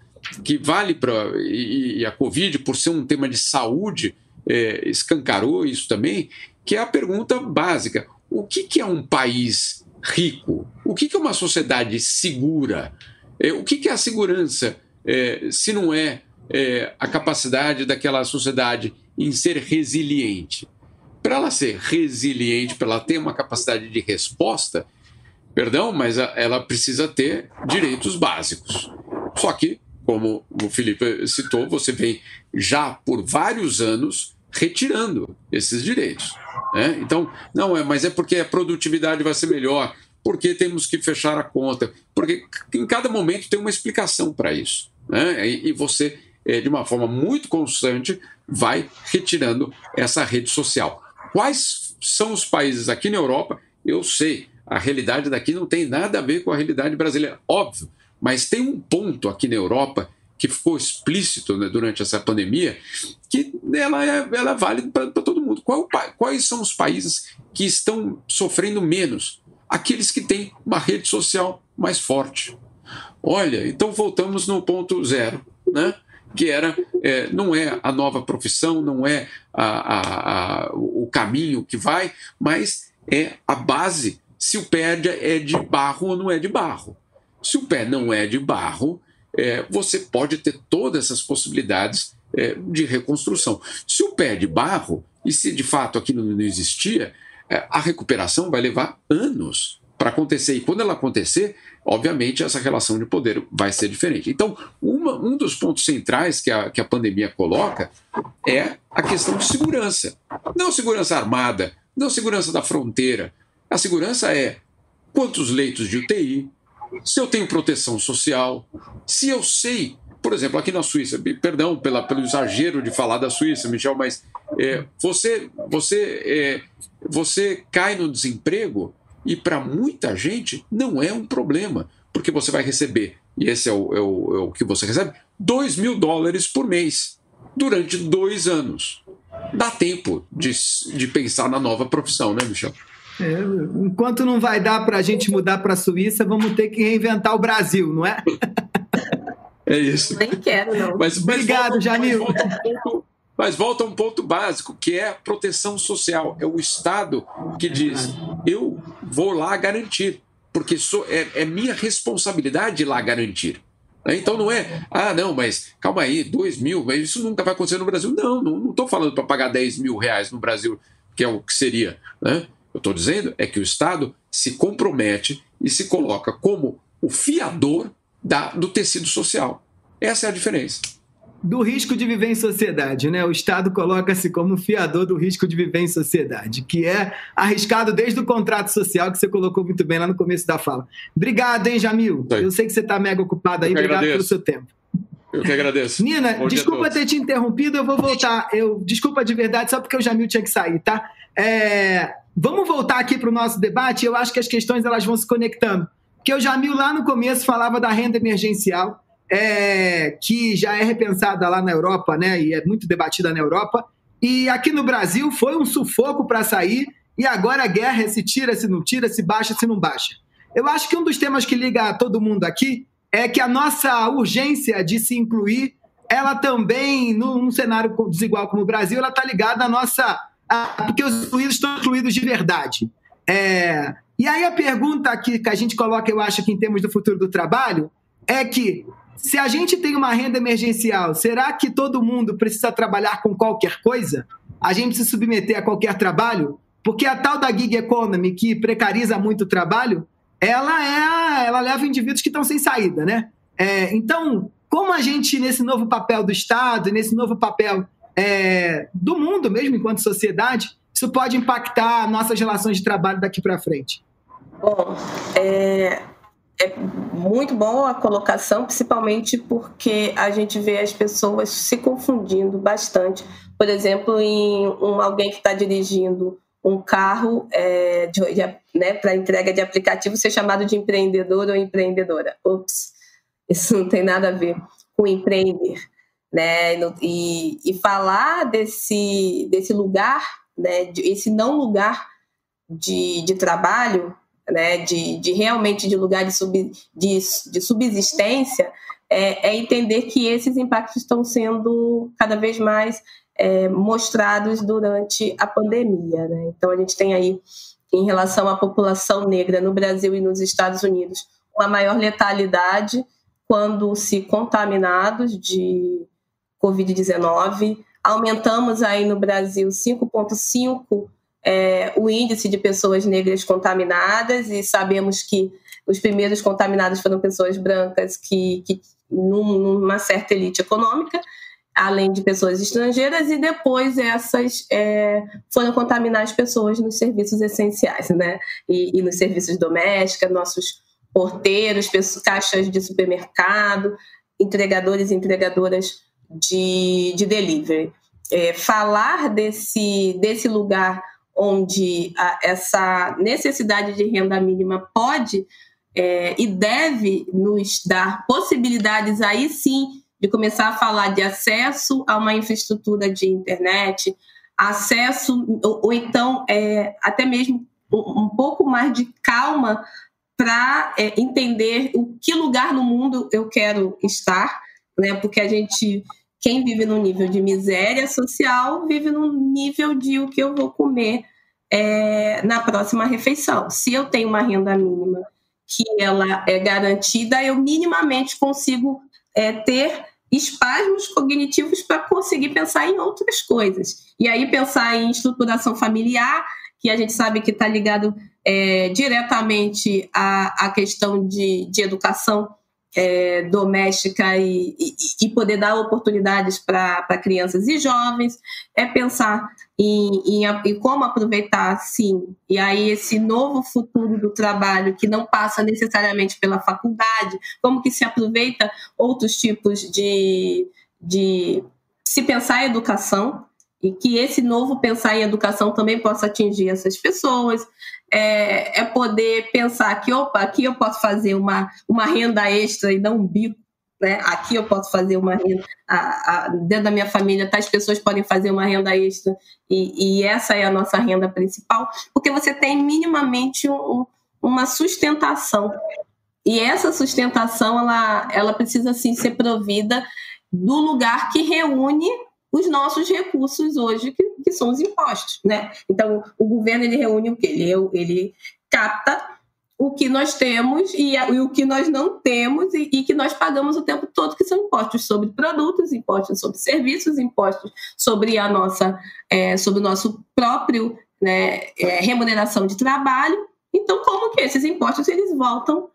que vale para. E, e, a Covid, por ser um tema de saúde, é, escancarou isso também, que é a pergunta básica: o que, que é um país rico? O que, que é uma sociedade segura? É, o que, que é a segurança é, se não é, é a capacidade daquela sociedade em ser resiliente? Para ela ser resiliente, para ela ter uma capacidade de resposta, perdão, mas ela precisa ter direitos básicos. Só que, como o Felipe citou, você vem já por vários anos retirando esses direitos. Né? Então, não é, mas é porque a produtividade vai ser melhor, porque temos que fechar a conta, porque em cada momento tem uma explicação para isso. Né? E, e você, é, de uma forma muito constante, vai retirando essa rede social. Quais são os países aqui na Europa? Eu sei, a realidade daqui não tem nada a ver com a realidade brasileira, óbvio, mas tem um ponto aqui na Europa que ficou explícito né, durante essa pandemia, que ela é, ela é válida para todo. Qual, quais são os países que estão sofrendo menos? Aqueles que têm uma rede social mais forte. Olha, então voltamos no ponto zero, né? que era é, não é a nova profissão, não é a, a, a, o caminho que vai, mas é a base se o pé é de barro ou não é de barro. Se o pé não é de barro, é, você pode ter todas essas possibilidades é, de reconstrução. Se o pé é de barro, e se de fato aquilo não existia, é, a recuperação vai levar anos para acontecer. E quando ela acontecer, obviamente essa relação de poder vai ser diferente. Então, uma, um dos pontos centrais que a, que a pandemia coloca é a questão de segurança. Não segurança armada, não segurança da fronteira. A segurança é quantos leitos de UTI, se eu tenho proteção social, se eu sei, por exemplo, aqui na Suíça, perdão pela, pelo exagero de falar da Suíça, Michel, mas é, você, você, é, você cai no desemprego e para muita gente não é um problema, porque você vai receber, e esse é o, é o, é o que você recebe, 2 mil dólares por mês durante dois anos. Dá tempo de, de pensar na nova profissão, né, Michel? É, enquanto não vai dar para a gente mudar para a Suíça, vamos ter que reinventar o Brasil, não é? É isso. Nem quero, não. Mas, mas Obrigado, volta, Jamil. Mas volta, um ponto, mas volta a um ponto básico, que é a proteção social. É o Estado que diz: eu vou lá garantir, porque sou, é, é minha responsabilidade ir lá garantir. Né? Então não é, ah, não, mas calma aí, dois mil, mas isso nunca vai acontecer no Brasil. Não, não estou falando para pagar 10 mil reais no Brasil, que é o que seria. Né? Eu estou dizendo é que o Estado se compromete e se coloca como o fiador da, do tecido social. Essa é a diferença. Do risco de viver em sociedade, né? O Estado coloca-se como fiador do risco de viver em sociedade, que é arriscado desde o contrato social que você colocou muito bem lá no começo da fala. Obrigado, hein, Jamil? Eu sei que você está mega ocupado aí. Obrigado agradeço. pelo seu tempo. Eu que agradeço. Nina, Bom desculpa ter te interrompido, eu vou voltar. Eu desculpa de verdade, só porque o Jamil tinha que sair, tá? É, vamos voltar aqui para o nosso debate. Eu acho que as questões elas vão se conectando. Porque o Jamil lá no começo falava da renda emergencial, é, que já é repensada lá na Europa, né? E é muito debatida na Europa. E aqui no Brasil foi um sufoco para sair. E agora a guerra é se tira, se não tira, se baixa, se não baixa. Eu acho que um dos temas que liga todo mundo aqui é que a nossa urgência de se incluir, ela também, num cenário desigual como o Brasil, ela está ligada à nossa. Porque os excluídos estão incluídos de verdade. É, e aí a pergunta que, que a gente coloca, eu acho que em termos do futuro do trabalho, é que se a gente tem uma renda emergencial, será que todo mundo precisa trabalhar com qualquer coisa? A gente se submeter a qualquer trabalho? Porque a tal da gig economy, que precariza muito o trabalho, ela é ela leva indivíduos que estão sem saída, né? É, então, como a gente, nesse novo papel do Estado, nesse novo papel é, do mundo mesmo, enquanto sociedade, isso pode impactar nossas relações de trabalho daqui para frente? Bom, é, é muito bom a colocação, principalmente porque a gente vê as pessoas se confundindo bastante. Por exemplo, em um, alguém que está dirigindo um carro é, né, para entrega de aplicativo ser chamado de empreendedor ou empreendedora. Ups, isso não tem nada a ver com empreender. Né? E, e falar desse, desse lugar, né, esse não lugar de, de trabalho, né, de, de realmente de lugar de, sub, de, de subsistência, é, é entender que esses impactos estão sendo cada vez mais é, mostrados durante a pandemia. Né? Então, a gente tem aí, em relação à população negra no Brasil e nos Estados Unidos, uma maior letalidade quando se contaminados de Covid-19. Aumentamos aí no Brasil 5,5% é, o índice de pessoas negras contaminadas, e sabemos que os primeiros contaminados foram pessoas brancas que, que numa certa elite econômica, além de pessoas estrangeiras, e depois essas é, foram contaminar as pessoas nos serviços essenciais, né? E, e nos serviços domésticos, nossos porteiros, pessoas, caixas de supermercado, entregadores e entregadoras de, de delivery. É, falar desse, desse lugar onde a, essa necessidade de renda mínima pode é, e deve nos dar possibilidades aí sim de começar a falar de acesso a uma infraestrutura de internet, acesso, ou, ou então é, até mesmo um, um, pouco mais de calma para é, entender o que lugar no mundo eu quero estar, né? Porque a gente, quem vive no nível de miséria social, vive no nível de o que eu vou comer é, na próxima refeição. Se eu tenho uma renda mínima que ela é garantida, eu minimamente consigo é, ter espasmos cognitivos para conseguir pensar em outras coisas. E aí pensar em estruturação familiar, que a gente sabe que está ligado é, diretamente a, a questão de, de educação é, doméstica e, e, e, poder dar oportunidades para crianças e jovens, é pensar em, em, em, como aproveitar, sim, e aí esse novo futuro do trabalho que não passa necessariamente pela faculdade, como que se aproveita outros tipos de, de se pensar em educação, e que esse novo pensar em educação também possa atingir essas pessoas, é, é, poder pensar que, opa, aqui eu posso fazer uma, uma renda extra e não um bico, né? aqui eu posso fazer uma renda, a, a, dentro da minha família, tais pessoas podem fazer uma renda extra e, e essa é a nossa renda principal, porque você tem minimamente um, uma sustentação. E essa sustentação, ela, ela precisa, sim, ser provida do lugar que reúne os nossos recursos hoje, que, que são os impostos, né? Então, o governo, ele reúne o quê? Ele, ele capta o que nós temos e, e o que nós não temos e, e, que nós pagamos o tempo todo, que são impostos sobre produtos, impostos sobre serviços, impostos sobre a nossa, é, sobre o nosso próprio né, é, remuneração de trabalho. Então, como que esses impostos eles voltam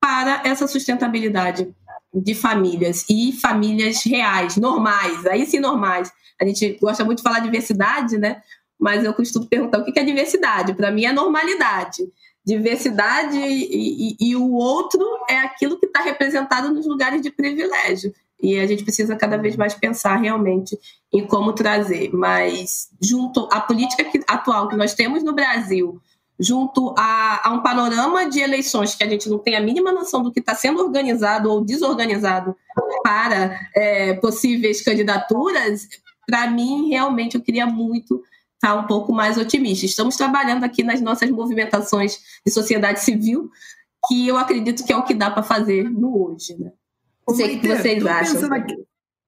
para essa sustentabilidade de famílias e famílias reais, normais, aí sim normais. A gente gosta muito de falar diversidade, né? Mas eu costumo perguntar o que é diversidade. Para mim é normalidade. Diversidade e, e, e o outro é aquilo que está representado nos lugares de privilégio. E a gente precisa cada vez mais pensar realmente em como trazer. Mas, junto à política que, atual que nós temos no Brasil, junto a, a, um panorama de eleições que a gente não tem a mínima noção do que está sendo organizado ou desorganizado para é, possíveis candidaturas, para mim, realmente, eu queria muito estar tá um pouco mais otimista. Estamos trabalhando aqui nas nossas movimentações de sociedade civil, que eu acredito que é o que dá para fazer no hoje. Né? Não sei o que vocês acham. Aqui,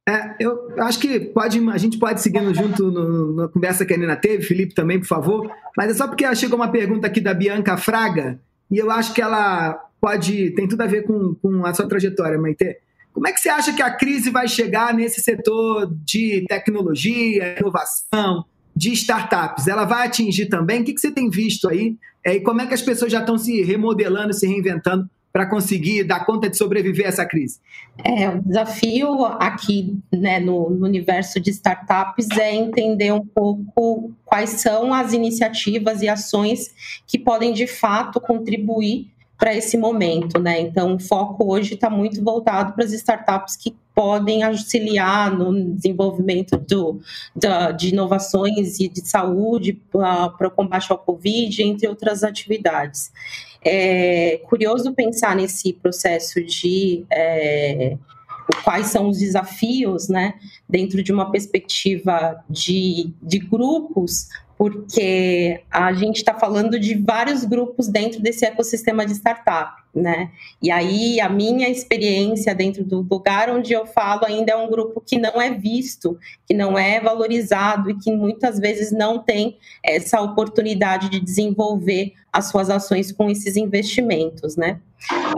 é, eu acho que pode, a gente pode seguindo junto no, na conversa que a Nina teve, Felipe também, por favor. Mas é só porque chegou uma pergunta aqui da Bianca Fraga, e eu acho que ela pode. tem tudo a ver com, com a sua trajetória, Maite. Como é que você acha que a crise vai chegar nesse setor de tecnologia, inovação, de startups? Ela vai atingir também? O que, que você tem visto aí? É, e como é que as pessoas já estão se remodelando, se reinventando para conseguir dar conta de sobreviver a essa crise? É, o desafio aqui né, no, no, universo de startups é entender um pouco quais são as iniciativas e ações que podem de fato contribuir para esse momento, né? Então, o foco hoje está muito voltado para as startups que podem auxiliar no desenvolvimento do, da, de inovações e de saúde para o combate ao Covid, entre outras atividades. É curioso pensar nesse processo de é, quais são os desafios, né, dentro de uma perspectiva de, de grupos, porque a gente está falando de vários grupos dentro desse ecossistema de startup, né? E aí a minha experiência dentro do lugar onde eu falo ainda é um grupo que não é visto, que não é valorizado e que muitas vezes não tem essa oportunidade de desenvolver as suas ações com esses investimentos, né?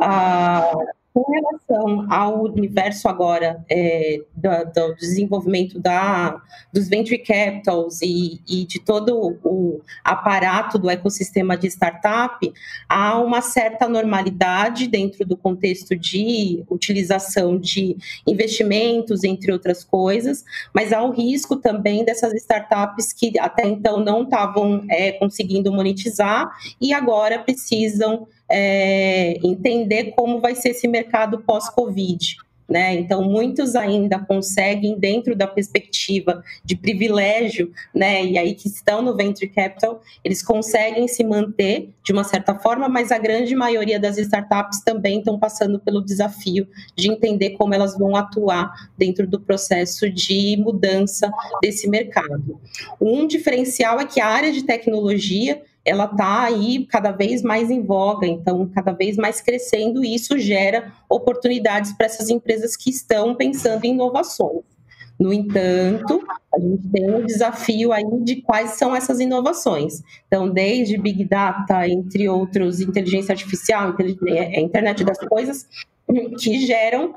Ah, com relação ao universo agora é, do, do, desenvolvimento da, dos venture capitals e, e, de todo o aparato do ecossistema de startup, há uma certa normalidade dentro do contexto de utilização de investimentos, entre outras coisas, mas há o risco também dessas startups que até então não estavam é, conseguindo monetizar e agora precisam é, entender como vai ser esse mercado pós-Covid. Né? Então, muitos ainda conseguem, dentro da perspectiva de privilégio, né? e aí que estão no venture capital, eles conseguem se manter de uma certa forma, mas a grande maioria das startups também estão passando pelo desafio de entender como elas vão atuar dentro do processo de mudança desse mercado. Um diferencial é que a área de tecnologia ela está aí cada vez mais em voga, então cada vez mais crescendo e isso gera oportunidades para essas empresas que estão pensando em inovações. No entanto, a gente tem um desafio aí de quais são essas inovações. Então, desde Big Data, entre outros, inteligência artificial, é, internet das coisas, que geram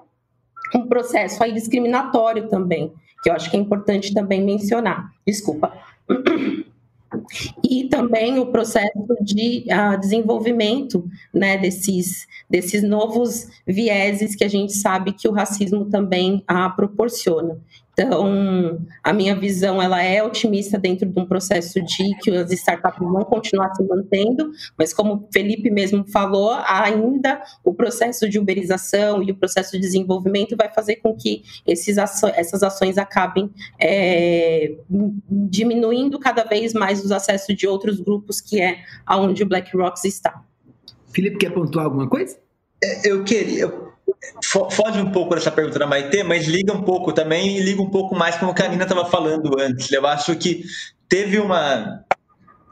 um processo aí discriminatório também, que eu acho que é importante também mencionar. Desculpa. e também o processo de uh, desenvolvimento né, desses, desses novos vieses que a gente sabe que o racismo também uh, proporciona. Então, a minha visão ela é otimista dentro de um processo de que as startups vão continuar se mantendo, mas como o Felipe mesmo falou, ainda o processo de uberização e o processo de desenvolvimento vai fazer com que esses aço essas ações acabem é, diminuindo cada vez mais os acessos de outros grupos, que é aonde o BlackRock está. Felipe, quer pontuar alguma coisa? É, eu queria, foge um pouco dessa pergunta da Maite, mas liga um pouco também e liga um pouco mais com o que a Nina estava falando antes. Eu acho que teve uma.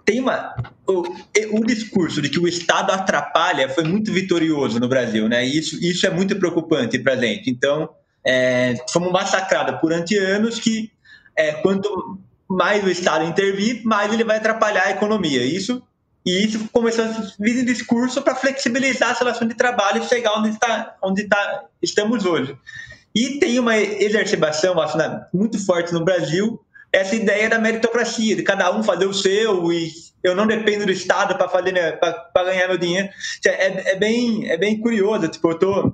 Tem uma. O, o discurso de que o Estado atrapalha foi muito vitorioso no Brasil, né? E isso, isso é muito preocupante para a gente. Então, é, fomos massacrados durante anos que é, quanto mais o Estado intervir, mais ele vai atrapalhar a economia. Isso e isso começou a vir em discurso para flexibilizar a relação de trabalho e chegar onde, está, onde está, estamos hoje. E tem uma exacerbação acho, né, muito forte no Brasil, essa ideia da meritocracia, de cada um fazer o seu e eu não dependo do Estado para fazer para ganhar meu dinheiro. É, é, bem, é bem curioso. Tipo, eu tô,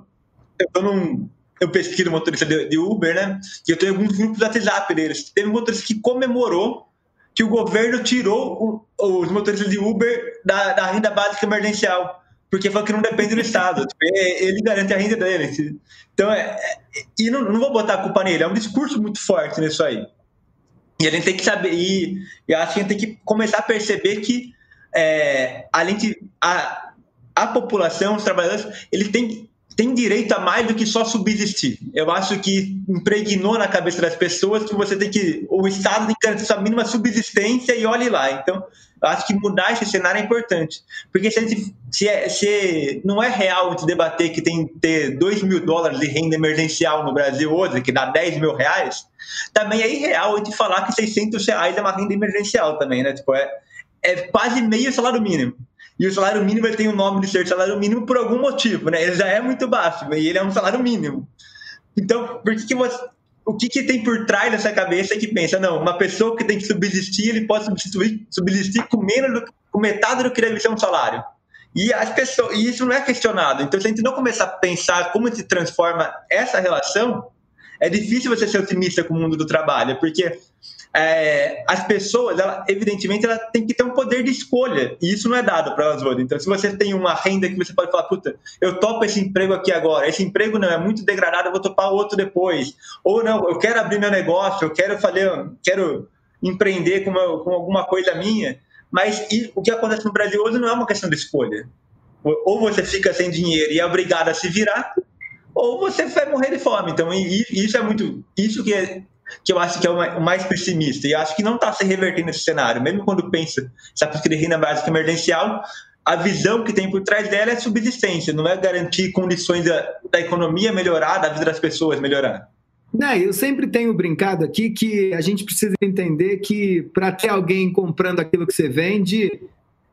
eu tô num, eu pesquiso motorista de, de Uber, né? E eu tenho alguns grupos do WhatsApp deles. Teve um motorista que comemorou que o governo tirou o, os motoristas de Uber da, da, renda básica emergencial, porque falou que não depende do Estado. Tipo, ele garante a renda dele. Então, é, é, e não, não vou botar a culpa nele, é um discurso muito forte nisso aí. E a gente tem que saber, e, e acho que a gente tem que começar a perceber que, é, além de. A, a população, os trabalhadores, eles têm tem direito a mais do que só subsistir. Eu acho que impregnou na cabeça das pessoas que você tem que. O Estado tem que garantir sua mínima subsistência e olhe lá. Então, eu acho que mudar esse cenário é importante. Porque se, a gente, se, é, se não é real de debater que tem que ter 2 mil dólares de renda emergencial no Brasil hoje, que dá 10 mil reais, também é irreal a gente falar que 600 reais é uma renda emergencial também, né? Tipo, é, é quase meio salário mínimo. E o salário mínimo ele tem o nome de ser salário mínimo por algum motivo, né? Ele já é muito baixo, e ele é um salário mínimo. Então, por que, que você, o que, que tem por trás dessa cabeça que pensa, não, uma pessoa que tem que subsistir, ele pode substituir, subsistir com menos do, com metade do que deve ser um salário. E as pessoas, e isso não é questionado. Então, se a gente não começar a pensar como se transforma essa relação, é difícil você ser otimista com o mundo do trabalho, porque é, as pessoas, ela, evidentemente, ela tem que ter um poder de escolha, e isso não é dado para elas hoje. Então, se você tem uma renda que você pode falar, puta, eu topo esse emprego aqui agora, esse emprego não é muito degradado, eu vou topar outro depois. Ou não, eu quero abrir meu negócio, eu quero fazer, quero empreender com, uma, com alguma coisa minha. Mas e, o que acontece no Brasil hoje não é uma questão de escolha. Ou você fica sem dinheiro e é obrigado a se virar, ou você vai morrer de fome. Então, isso é muito. Isso que é que eu acho que é o mais pessimista. E acho que não está se revertendo esse cenário. Mesmo quando pensa essa política de renda básica emergencial, a visão que tem por trás dela é subsistência, não é garantir condições da, da economia melhorar, da vida das pessoas melhorar. Não, eu sempre tenho brincado aqui que a gente precisa entender que para ter alguém comprando aquilo que você vende,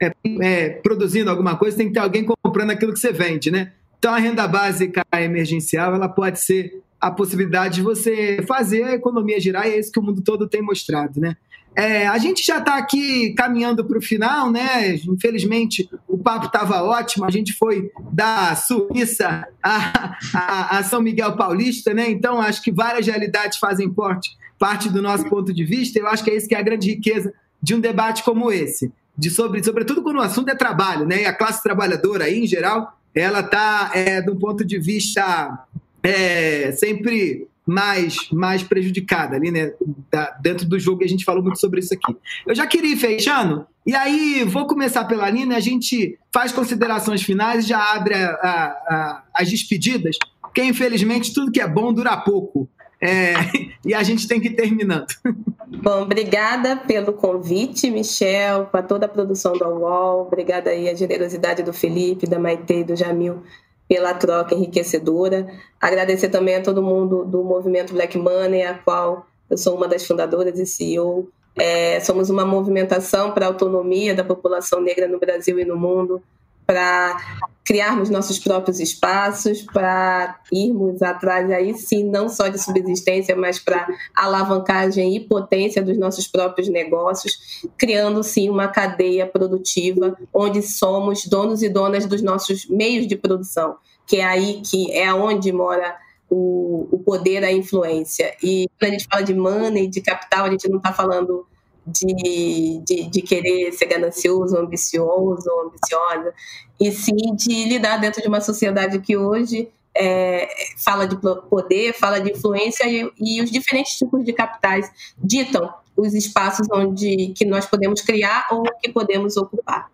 é, é, produzindo alguma coisa, tem que ter alguém comprando aquilo que você vende, né? Então a renda básica emergencial ela pode ser a possibilidade de você fazer a economia girar, e é isso que o mundo todo tem mostrado, né? É, a gente já está aqui caminhando para o final, né? Infelizmente, o papo estava ótimo. A gente foi da Suíça a, a, a, São Miguel Paulista, né? Então, acho que várias realidades fazem parte, parte do nosso ponto de vista. Eu acho que é isso que é a grande riqueza de um debate como esse. De sobre, sobretudo quando o assunto é trabalho, né? E a classe trabalhadora aí, em geral, ela está, é, do ponto de vista é, sempre mais, mais prejudicada ali, né? Da, dentro do jogo, a gente falou muito sobre isso aqui. Eu já queria ir fechando, e aí vou começar pela Nina, a gente faz considerações finais e já abre a, a, a, as despedidas, porque infelizmente tudo que é bom dura pouco. É, e a gente tem que ir terminando. Bom, obrigada pelo convite, Michel, para toda a produção da UOL. Obrigada aí a generosidade do Felipe, da Maite e do Jamil pela troca enriquecedora. Agradecer também a todo mundo do movimento Black Money, a qual eu sou uma das fundadoras e CEO. É, somos uma movimentação para a autonomia da população negra no Brasil e no mundo. Para criarmos nossos próprios espaços, para irmos atrás aí sim, não só de subsistência, mas para alavancagem e potência dos nossos próprios negócios, criando sim uma cadeia produtiva onde somos donos e donas dos nossos meios de produção, que é aí que é onde mora o, o poder, a influência. E quando a gente fala de money, de capital, a gente não está falando de, de, de, querer ser ganancioso, ambicioso, ambiciosa, e sim de lidar dentro de uma sociedade que hoje é, fala de poder, fala de influência e, e, os diferentes tipos de capitais ditam os espaços onde que nós podemos criar ou que podemos ocupar.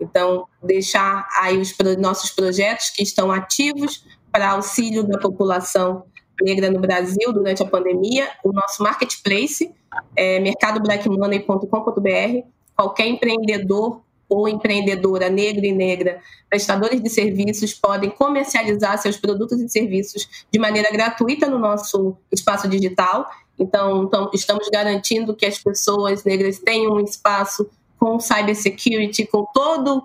Então, deixar aí os nossos projetos que estão ativos para auxílio da população negra no Brasil durante a pandemia, o nosso marketplace, é mercadoblackmoney.com.br. Qualquer empreendedor ou empreendedora negra e negra, prestadores de serviços, podem comercializar seus produtos e serviços de maneira gratuita no nosso espaço digital. Então, então estamos garantindo que as pessoas negras tenham um espaço com cybersecurity, com todo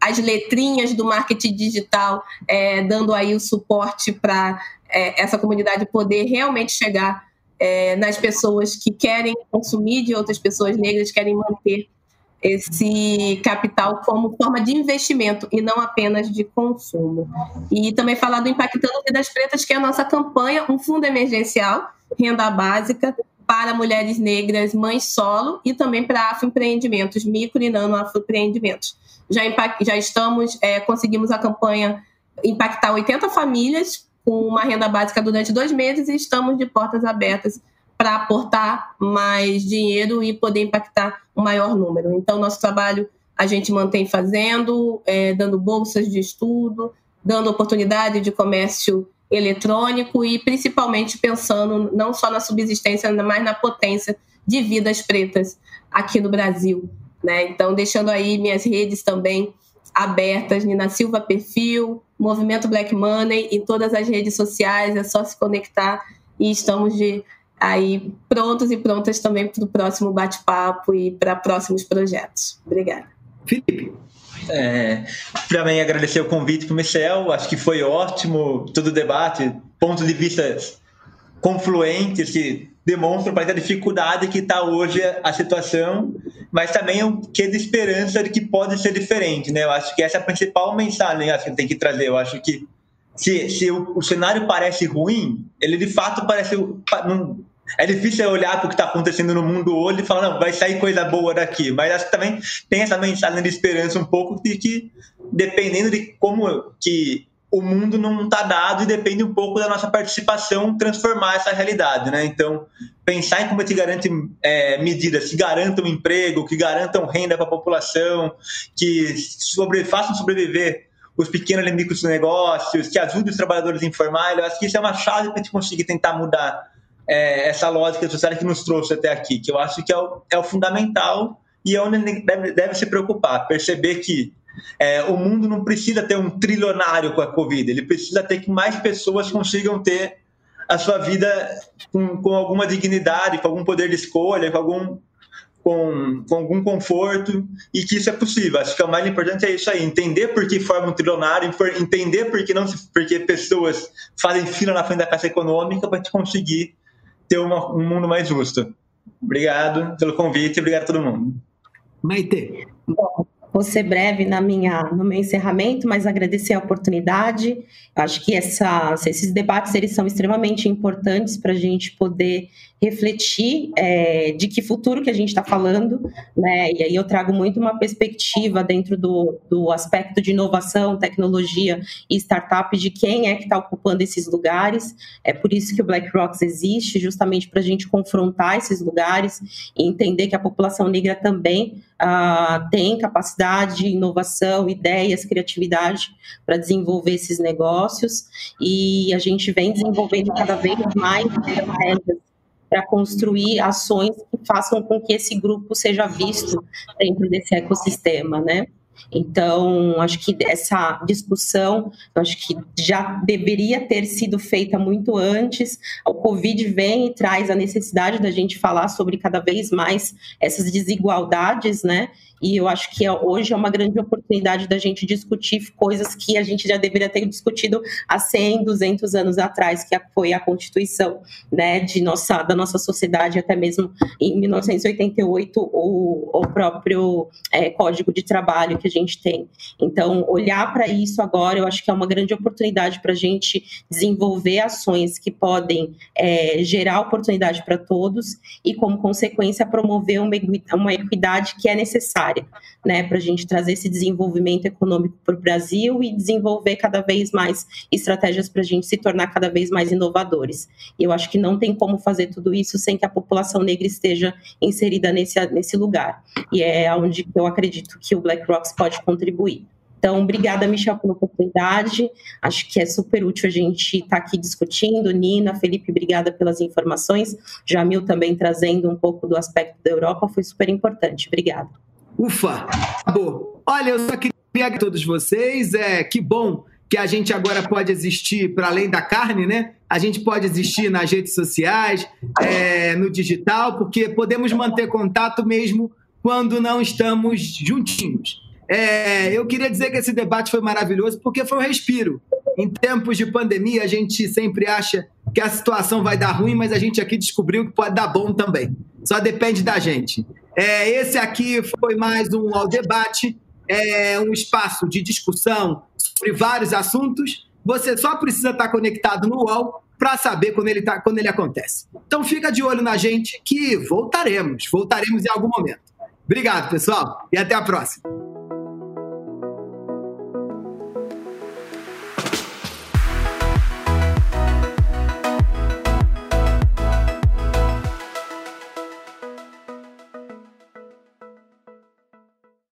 as letrinhas do marketing digital, é, dando aí o suporte para é, essa comunidade poder realmente chegar é, nas pessoas que querem consumir de outras pessoas negras, querem manter esse capital como forma de investimento e não apenas de consumo. E também falar do Impactando Vidas Pretas, que é a nossa campanha, um fundo emergencial, renda básica, para mulheres negras, mães solo e também para afroempreendimentos, micro e nano afroempreendimentos já, já estamos, é, conseguimos a campanha impactar 80 famílias com uma renda básica durante dois meses e estamos de portas abertas para aportar mais dinheiro e poder impactar um maior número. Então, nosso trabalho a gente mantém fazendo, é, dando bolsas de estudo, dando oportunidade de comércio eletrônico e principalmente pensando não só na subsistência, mas na potência de vidas pretas aqui no Brasil. Né? Então, deixando aí minhas redes também abertas, Nina Silva Perfil, Movimento Black Money, em todas as redes sociais, é só se conectar e estamos de aí prontos e prontas também para o próximo bate-papo e para próximos projetos. Obrigada. Felipe. É, para mim, agradecer o convite para o Michel, acho que foi ótimo todo o debate, pontos de vista confluentes que demonstram para a dificuldade que está hoje a situação, mas também um que de esperança de que pode ser diferente, né? Eu acho que essa é a principal mensagem que tem que trazer. Eu acho que se, se o, o, cenário parece ruim, ele de fato parece não, é difícil olhar para o que está acontecendo no mundo hoje e falar, não, vai sair coisa boa daqui. Mas acho que também tem essa mensagem de esperança um pouco de que, dependendo de como que o mundo não está dado e depende um pouco da nossa participação transformar essa realidade, né? Então, pensar em como te garante é, medidas que garantam emprego, que garantam renda para a população, que sobre, façam sobreviver os pequenos e micros negócios, que ajudem os trabalhadores informais, eu acho que isso é uma chave para a gente conseguir tentar mudar é, essa lógica social que nos trouxe até aqui, que eu acho que é o, é o fundamental e é onde deve, deve se preocupar, perceber que é, o mundo não precisa ter um trilionário com a Covid, ele precisa ter que mais pessoas consigam ter a sua vida com, com alguma dignidade, com algum poder de escolha, com algum, com, com, algum conforto e que isso é possível. Acho que o mais importante é isso aí, entender por que forma um trilionário, entender por que, não, porque pessoas fazem fila na frente da Caixa Econômica para te conseguir ter uma, um mundo mais justo. Obrigado pelo convite e obrigado a todo mundo. Maite. Vou ser breve na minha, no meu encerramento, mas agradecer a oportunidade. Eu acho que essa, esses debates eles são extremamente importantes para a gente poder refletir é, de que futuro que a gente está falando, né? E aí eu trago muito uma perspectiva dentro do, do aspecto de inovação, tecnologia e startup de quem é que está ocupando esses lugares. É por isso que o Black Rocks existe, justamente para a gente confrontar esses lugares e entender que a população negra também uh, tem capacidade, inovação, ideias, criatividade para desenvolver esses negócios. E a gente vem desenvolvendo cada vez mais estratégias para construir ações que façam com que esse grupo seja visto dentro desse ecossistema, né? Então, acho que essa discussão, acho que já deveria ter sido feita muito antes. O Covid vem e traz a necessidade da gente falar sobre cada vez mais essas desigualdades, né? E eu acho que é, hoje é uma grande oportunidade da gente discutir coisas que a gente já deveria ter discutido há 100, 200 anos atrás, que foi a Constituição né, de nossa, da nossa sociedade, até mesmo em 1988, o, o próprio é, Código de Trabalho que a gente tem. Então, olhar para isso agora, eu acho que é uma grande oportunidade para a gente desenvolver ações que podem é, gerar oportunidade para todos e, como consequência, promover uma, uma equidade que é necessária né, para a gente trazer esse desenvolvimento econômico para o Brasil e desenvolver cada vez mais estratégias para a gente se tornar cada vez mais inovadores. E eu acho que não tem como fazer tudo isso sem que a população negra esteja inserida nesse, nesse lugar. E é onde eu acredito que o Black Rocks pode contribuir. Então, obrigada, Michel, pela oportunidade. Acho que é super útil a gente estar tá aqui discutindo. Nina, Felipe, obrigada pelas informações. Jamil também trazendo um pouco do aspecto da Europa, foi super importante. Obrigada. Ufa! Acabou. Olha, eu só queria a todos vocês. É, que bom que a gente agora pode existir para além da carne, né? A gente pode existir nas redes sociais, é, no digital, porque podemos manter contato mesmo quando não estamos juntinhos. É, eu queria dizer que esse debate foi maravilhoso porque foi um respiro. Em tempos de pandemia, a gente sempre acha que a situação vai dar ruim, mas a gente aqui descobriu que pode dar bom também. Só depende da gente. É, esse aqui foi mais um ao debate, é um espaço de discussão sobre vários assuntos. Você só precisa estar conectado no UOL para saber quando ele, tá, quando ele acontece. Então fica de olho na gente que voltaremos, voltaremos em algum momento. Obrigado, pessoal, e até a próxima.